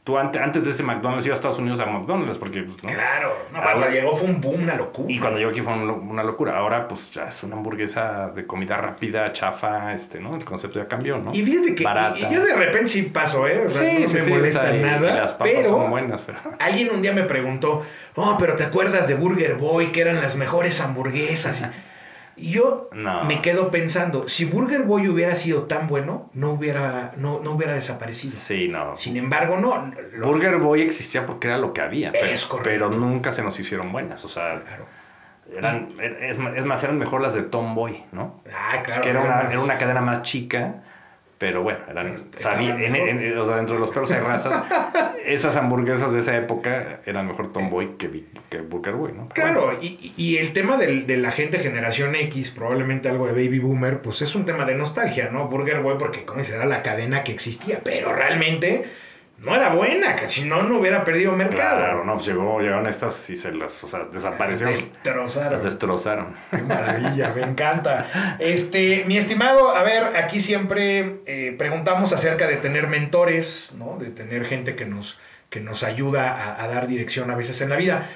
tú antes, antes de ese McDonald's ibas a Estados Unidos a McDonald's, porque, pues, ¿no? Claro, no, cuando Ahora- llegó fue un boom, una locura. Y cuando llegó aquí fue una locura. Ahora, pues, ya es una hamburguesa de comida rápida, chafa, este, ¿no? El concepto ya cambió, ¿no? Y fíjate que Barata. y yo de repente sí paso, ¿eh? O sea, no Sí, me sí, molesta o sea, y- nada. las papas pero son buenas, pero... Alguien un día me preguntó, oh, pero ¿te acuerdas de Burger Boy, que eran las mejores hamburguesas? Y- Y yo No. me quedo pensando, si Burger Boy hubiera sido tan bueno, no hubiera, no, no hubiera desaparecido. Sí, no. Sin embargo, no. los- Burger Boy existía porque era lo que había, pero, Es correcto. pero nunca se nos hicieron buenas. O sea, Claro. eran, es, es más, eran mejor las de Tomboy, ¿no? Ah, claro. que era una, era una cadena más chica, pero bueno, eran, Estaban sabía- en- mejor. en- o sea, dentro de los perros hay razas. esas hamburguesas de esa época eran mejor Tomboy que, que Burger Boy, ¿no? Pero Claro, bueno, y, y el tema del- de la gente generación X, probablemente algo de Baby Boomer, pues es un tema de nostalgia, ¿no? Burger Boy, porque como era la cadena que existía, pero realmente no era buena, que si no, no hubiera perdido mercado. Claro, no, pues llegó, llegaron estas y se las, o sea, desaparecieron. Destrozaron. Las destrozaron. Qué maravilla, me encanta. Este, mi estimado, a ver, aquí siempre eh, preguntamos acerca de tener mentores, ¿no? De tener gente que nos, que nos ayuda a, a dar dirección a veces en la vida.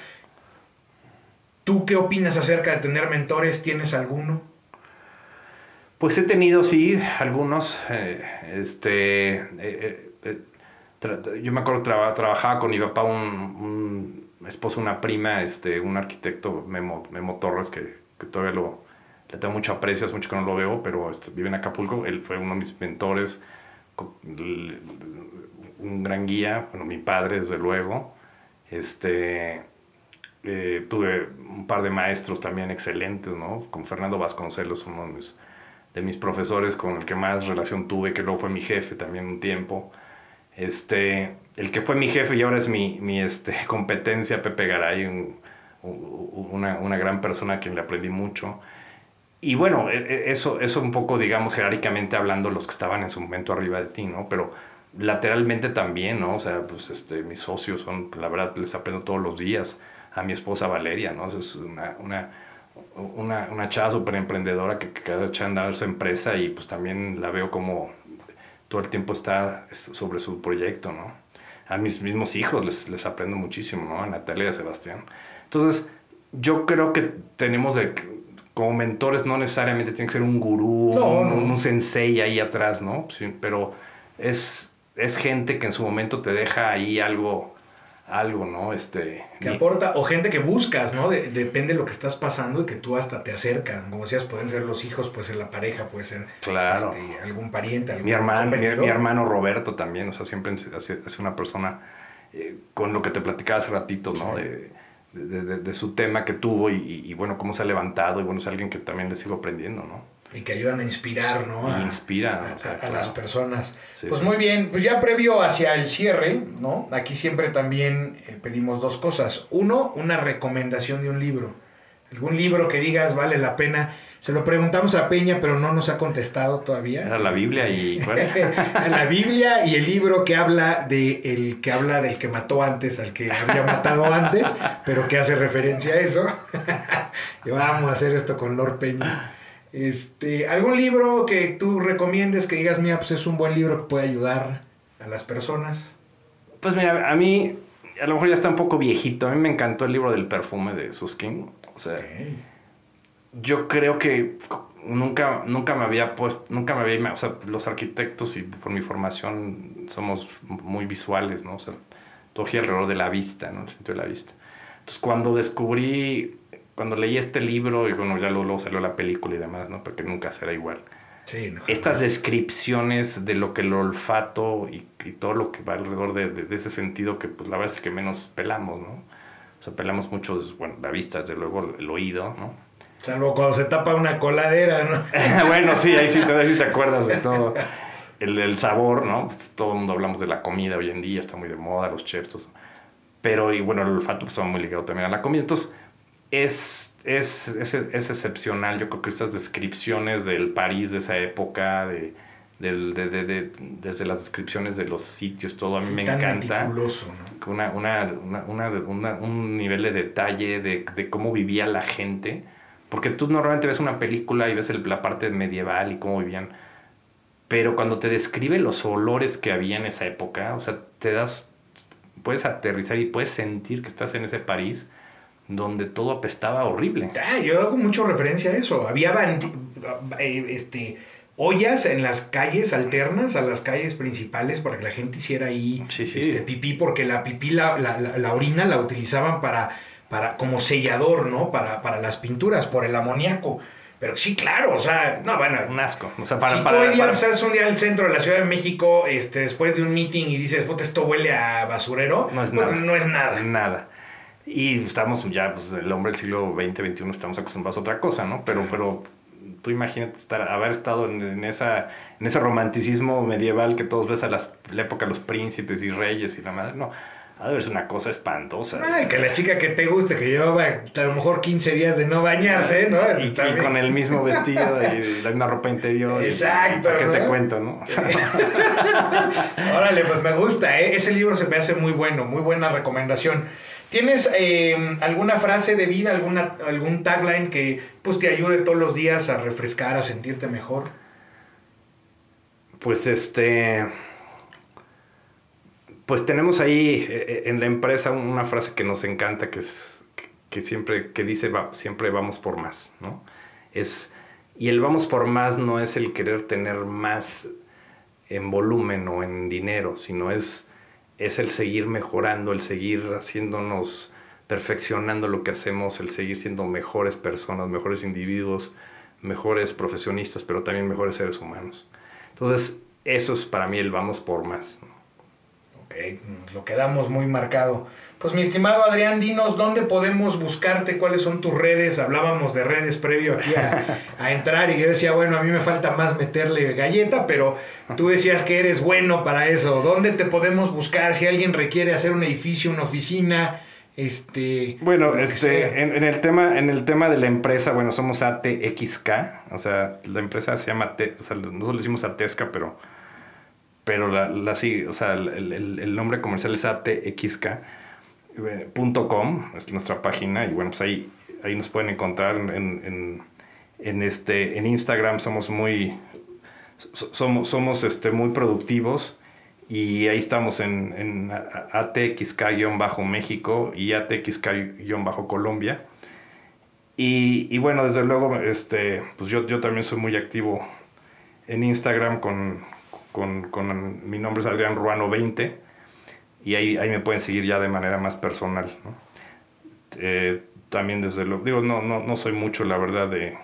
¿Tú qué opinas acerca de tener mentores? ¿Tienes alguno? Pues he tenido, sí, algunos. eh, este, eh, yo me acuerdo, traba- trabajaba con mi papá, un, un esposo, una prima, este, un arquitecto, Memo, Memo Torres, que, que todavía lo, le tengo mucho aprecio, hace mucho que no lo veo, pero este, vive en Acapulco. Él fue uno de mis mentores, un gran guía, bueno, mi padre, desde luego. Este, eh, tuve un par de maestros también excelentes, ¿no? Con Fernando Vasconcelos, uno de mis, de mis profesores con el que más relación tuve, que luego fue mi jefe también un tiempo. Este, el que fue mi jefe y ahora es mi, mi este, competencia, Pepe Garay, un- un- una, una gran persona a quien le aprendí mucho. Y bueno, e- e- eso, eso un poco, digamos, jerárquicamente hablando, los que estaban en su momento arriba de ti, ¿no? Pero lateralmente también, ¿no? O sea, pues este, mis socios son, la verdad, les aprendo todos los días. A mi esposa Valeria, ¿no? Es una, una, una, una chava súper emprendedora que, que cada echa a su empresa y pues también la veo como todo el tiempo está sobre su proyecto, ¿no? A mis mismos hijos les, les aprendo muchísimo, ¿no? A Natalia y a Sebastián. Entonces, yo creo que tenemos de, como mentores, no necesariamente tiene que ser un gurú, No, un, sensei ahí atrás, ¿no? Sí, pero es, es gente que en su momento te deja ahí algo, algo, ¿no? Este, Que aporta, o gente que buscas, ¿no? De- depende de lo que estás pasando y que tú hasta te acercas. Como decías, pueden ser los hijos, puede ser la pareja, puede ser Claro. este, algún pariente, algún Mi hermano, mi, hermano Roberto también, o sea, siempre es, una persona eh, con lo que te platicaba hace ratito, ¿no? Sí. De- de- de su tema que tuvo y, y- y, bueno, cómo se ha levantado y bueno, es alguien que también le sigo aprendiendo, ¿no? Y que ayudan a inspirar, ¿no? A- inspira, a, o sea, a- a claro. las personas. Sí, pues sí. muy bien, pues ya previo hacia el cierre, ¿no? Aquí siempre también eh, pedimos dos cosas. Uno, una recomendación de un libro. Algún libro que digas vale la pena. Se lo preguntamos a Peña, pero no nos ha contestado todavía. Era la Biblia y a la Biblia y el libro que habla de el que habla del que mató antes al que había matado antes, pero que hace referencia a eso. y vamos a hacer esto con Lord Peña. Este, algún libro que tú recomiendes que digas, mira, pues es un buen libro que puede ayudar a las personas. pues mira, a mí, a lo mejor ya está un poco viejito, a mí me encantó el libro del perfume de Suskin, o sea, yo creo que nunca, nunca me había puesto, nunca me había, o sea, los arquitectos y por mi formación somos muy visuales, ¿no? O sea, todo gira alrededor de la vista, ¿no? El sentido de la vista. Entonces, cuando descubrí cuando leí este libro, y bueno, ya luego, salió la película y demás, ¿no? Porque nunca será igual. Sí, no, Estas jamás. descripciones de lo que el olfato y, y todo lo que va alrededor de, de- de ese sentido que pues la verdad es el que menos pelamos, ¿no? O sea, pelamos mucho, bueno, la vista, desde luego, el oído, ¿no? Salvo cuando se tapa una coladera, ¿no? bueno, sí, ahí sí, te- ahí sí te acuerdas de todo. El, el sabor, ¿no? Pues, todo el mundo hablamos de la comida hoy en día, está muy de moda, los chefs. todo eso. Pero, y bueno, el olfato pues, está muy ligado también a la comida. Entonces, es, es, es, es excepcional, yo creo que estas descripciones del París de esa época, de, del- de- de- de- desde las descripciones de los sitios, todo a mí Sí, me tan encanta ¿no? una, una, una, una- un nivel de detalle de, de cómo vivía la gente. Porque tú normalmente ves una película y ves el- la parte medieval y cómo vivían. Pero cuando te describe los olores que había en esa época, o sea, te das, puedes aterrizar y puedes sentir que estás en ese París donde todo apestaba horrible. Ah, yo hago mucho referencia a eso. Había eh, este, ollas en las calles alternas a las calles principales para que la gente hiciera ahí Sí, sí. Este, pipí, porque la pipí, la, la- la- orina la utilizaban para, para como sellador, ¿no? Para, para las pinturas, por el amoníaco. Pero sí, claro, o sea, no, bueno. Un asco. O sea, para, si para- hoy estás un día al centro de la Ciudad de México, este, después de un meeting y dices, puta, esto huele a basurero, No es nada. no es nada. Nada. Y estamos ya, pues el hombre del siglo XX, XXI, estamos acostumbrados a otra cosa, ¿no? Pero, Sí. pero tú imagínate estar, haber estado en, en esa, en ese romanticismo medieval que todos ves a las, la época de los príncipes y reyes y la madre. No, ha de verse una cosa espantosa. Ay, que la chica que te guste, que llevaba a lo mejor 15 días de no bañarse, ¿no? y, y con el mismo vestido y la misma ropa interior. y- Exacto, ¿Para qué te ¿no? cuento, no? Órale, pues me gusta, ¿eh? Ese libro se me hace muy bueno, muy buena recomendación. ¿Tienes eh, alguna frase de vida, alguna, algún tagline que pues, te ayude todos los días a refrescar, a sentirte mejor? Pues este. Pues tenemos ahí eh, en la empresa una frase que nos encanta, que es que siempre que dice siempre vamos por más, ¿no? Es y el vamos por más no es el querer tener más en volumen o en dinero, sino es es el seguir mejorando, el seguir haciéndonos perfeccionando lo que hacemos, el seguir siendo mejores personas, mejores individuos, mejores profesionistas, pero también mejores seres humanos. Entonces, eso es para mí el vamos por más. Nos lo quedamos muy marcado. Pues mi estimado Adrián, dinos dónde podemos buscarte, cuáles son tus redes. Hablábamos de redes previo aquí a, a entrar y yo decía, bueno, a mí me falta más meterle galleta, pero tú decías que eres bueno para eso. ¿Dónde te podemos buscar si alguien requiere hacer un edificio, una oficina? Este, Bueno, este, en el tema, en el tema de la empresa, bueno, somos ATXK, o sea, la empresa se llama, T- o sea, nosotros le decimos Atesca, pero, pero la, la sí, o sea, el, el- el nombre comercial es ATXK.com, es nuestra página, y bueno, pues ahí, ahí nos pueden encontrar en, en, en este, en Instagram somos muy, so- somos, somos este, muy productivos y ahí estamos en, en ATXK-México y ATXK-Colombia. Y, y bueno, desde luego, este, pues yo, yo también soy muy activo en Instagram con, con, mi nombre es Adrián Ruano 20 y ahí, ahí me pueden seguir ya de manera más personal. ¿no? Eh, también desde luego, digo, no, no, no soy mucho la verdad de,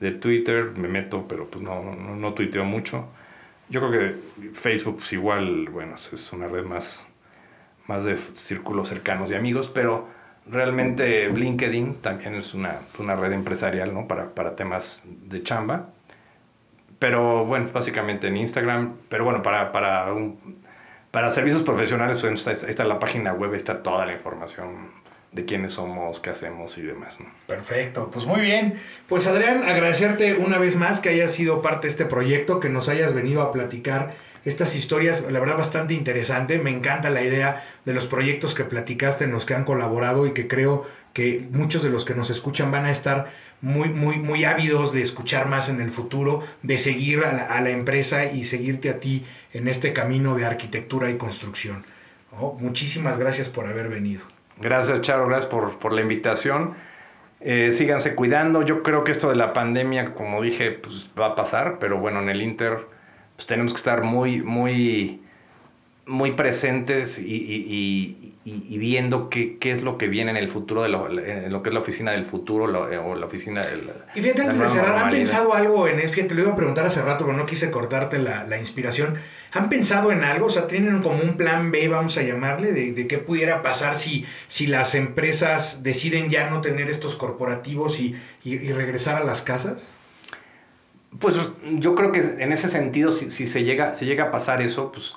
de, Twitter, me meto, pero pues no, no, no tuiteo mucho. Yo creo que Facebook pues igual, bueno, es una red más, más de círculos cercanos y amigos, pero realmente LinkedIn también es una, una red empresarial, ¿no? Para, para temas de chamba. Pero bueno, básicamente en Instagram, pero bueno, para, para, un- para servicios profesionales, pues está, está la página web, está toda la información de quiénes somos, qué hacemos y demás, ¿no? Perfecto, pues muy bien. Pues Adrián, agradecerte una vez más que hayas sido parte de este proyecto, que nos hayas venido a platicar estas historias, la verdad bastante interesante. Me encanta la idea de los proyectos que platicaste, en los que han colaborado y que creo que muchos de los que nos escuchan van a estar muy, muy, muy ávidos de escuchar más en el futuro, de seguir a la, empresa y seguirte a ti en este camino de arquitectura y construcción. ¿no? Muchísimas gracias por haber venido. Gracias, Charo, gracias por, por la invitación. Eh, síganse cuidando. Yo creo que esto de la pandemia, como dije, pues va a pasar, pero bueno, en el Inter pues tenemos que estar muy, muy, muy presentes y, viendo qué, qué, es lo que viene en el futuro, de lo, lo que es la oficina del futuro eh, o la oficina del... Y fíjate, antes de cerrar, ¿han pensado algo en eso? Fíjate, lo iba a preguntar hace rato, pero no quise cortarte la, la, inspiración. ¿Han pensado en algo? O sea, ¿tienen como un plan B, vamos a llamarle, de, de qué pudiera pasar si, si las empresas deciden ya no tener estos corporativos y, y regresar a las casas? Pues yo creo que en ese sentido, si, si se, llega, se llega a pasar eso, pues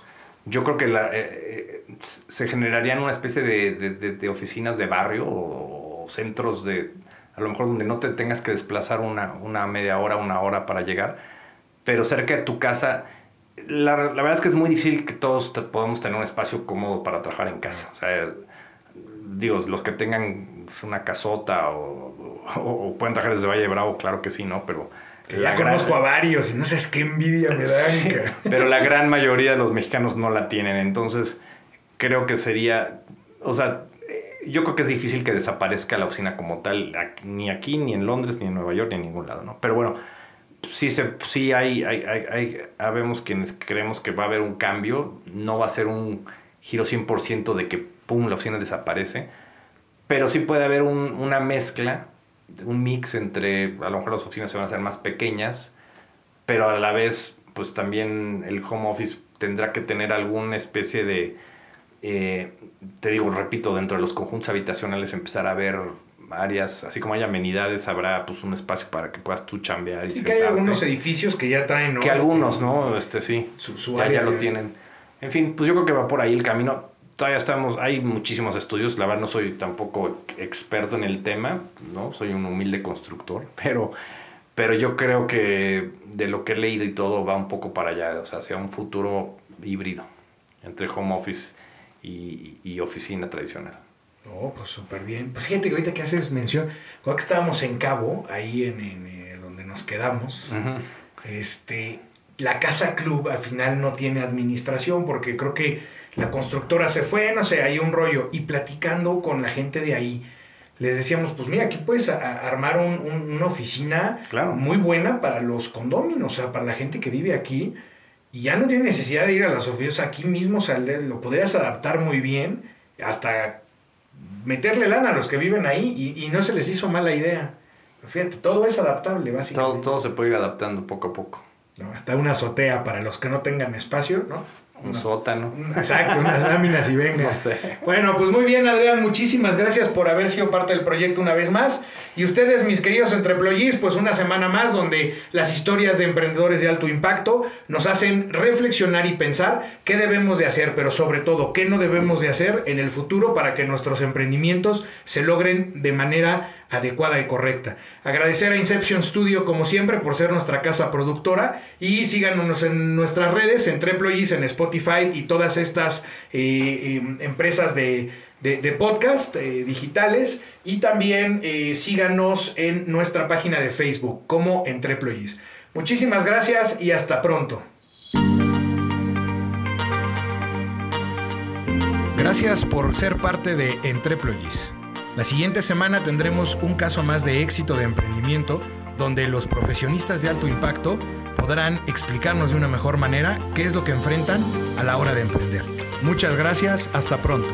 yo creo que la, eh, eh, se generarían una especie de, de, oficinas de barrio o, centros de, a lo mejor donde no te tengas que desplazar una, una media hora, una hora para llegar, pero cerca de tu casa. La, la verdad es que es muy difícil que todos podamos tener un espacio cómodo para trabajar en casa. O sea, digo, los que tengan una casota o, o, o pueden trabajar desde Valle Bravo, claro que sí, ¿no? Pero que ya conozco a varios y no sabes qué envidia me dan. pero la gran mayoría de los mexicanos no la tienen. Entonces, creo que sería. O sea, yo creo que es difícil que desaparezca la oficina como tal, ni aquí, ni en Londres, ni en Nueva York, ni en ningún lado, ¿no? Pero bueno, sí, se, sí hay, hay, hay, hay habemos quienes creemos que va a haber un cambio. No va a ser un giro 100% de que, pum, la oficina desaparece. Pero sí puede haber un, una mezcla un mix entre, a lo mejor las oficinas se van a hacer más pequeñas, pero a la vez, pues también el home office tendrá que tener alguna especie de, eh, te digo, repito, dentro de los conjuntos habitacionales empezar a ver áreas, así como hay amenidades, habrá pues un espacio para que puedas tú chambear. Y que hay algunos edificios que ya traen, ¿no? Que algunos, este, ¿no? Este sí, su, ya, ya lo tienen. En fin, pues yo creo que va por ahí el camino todavía estamos, hay muchísimos estudios, la verdad no soy tampoco experto en el tema, ¿no? Soy un humilde constructor, pero, pero yo creo que de lo que he leído y todo va un poco para allá, o sea, hacia un futuro híbrido entre home office y, oficina tradicional. Oh, pues súper bien. Pues fíjate que ahorita que haces mención, cuando que estábamos en Cabo, ahí en, eh, donde nos quedamos, este, la casa club al final no tiene administración porque creo que la constructora se fue, no sé, hay un rollo. Y platicando con la gente de ahí, les decíamos, pues mira, aquí puedes armar una oficina muy buena para los condóminos, o sea, para la gente que vive aquí. Y ya no tiene necesidad de ir a las oficinas aquí mismo, o sea, lo podrías adaptar muy bien, hasta meterle lana a los que viven ahí y, no se les hizo mala idea. Fíjate, todo es adaptable, básicamente. Todo, todo se puede ir adaptando poco a poco. hasta una azotea para los que no tengan espacio, ¿no? Un sótano. Exacto, unas láminas y venga. Bueno, pues muy bien, Adrián, muchísimas gracias por haber sido parte del proyecto una vez más. Y ustedes, mis queridos entreployís, pues una semana más donde las historias de emprendedores de alto impacto nos hacen reflexionar y pensar qué debemos de hacer, pero sobre todo qué no debemos de hacer en el futuro para que nuestros emprendimientos se logren de manera adecuada y correcta. Agradecer a Inception Studio como siempre por ser nuestra casa productora y síganos en nuestras redes, en Treployis, en Spotify y todas estas eh, em, empresas de, podcast eh, digitales y también eh, síganos en nuestra página de Facebook como Entreployis. Muchísimas gracias y hasta pronto. Gracias por ser parte de Entreployis. La siguiente semana tendremos un caso más de éxito de emprendimiento donde los profesionistas de alto impacto podrán explicarnos de una mejor manera qué es lo que enfrentan a la hora de emprender. Muchas gracias, hasta pronto.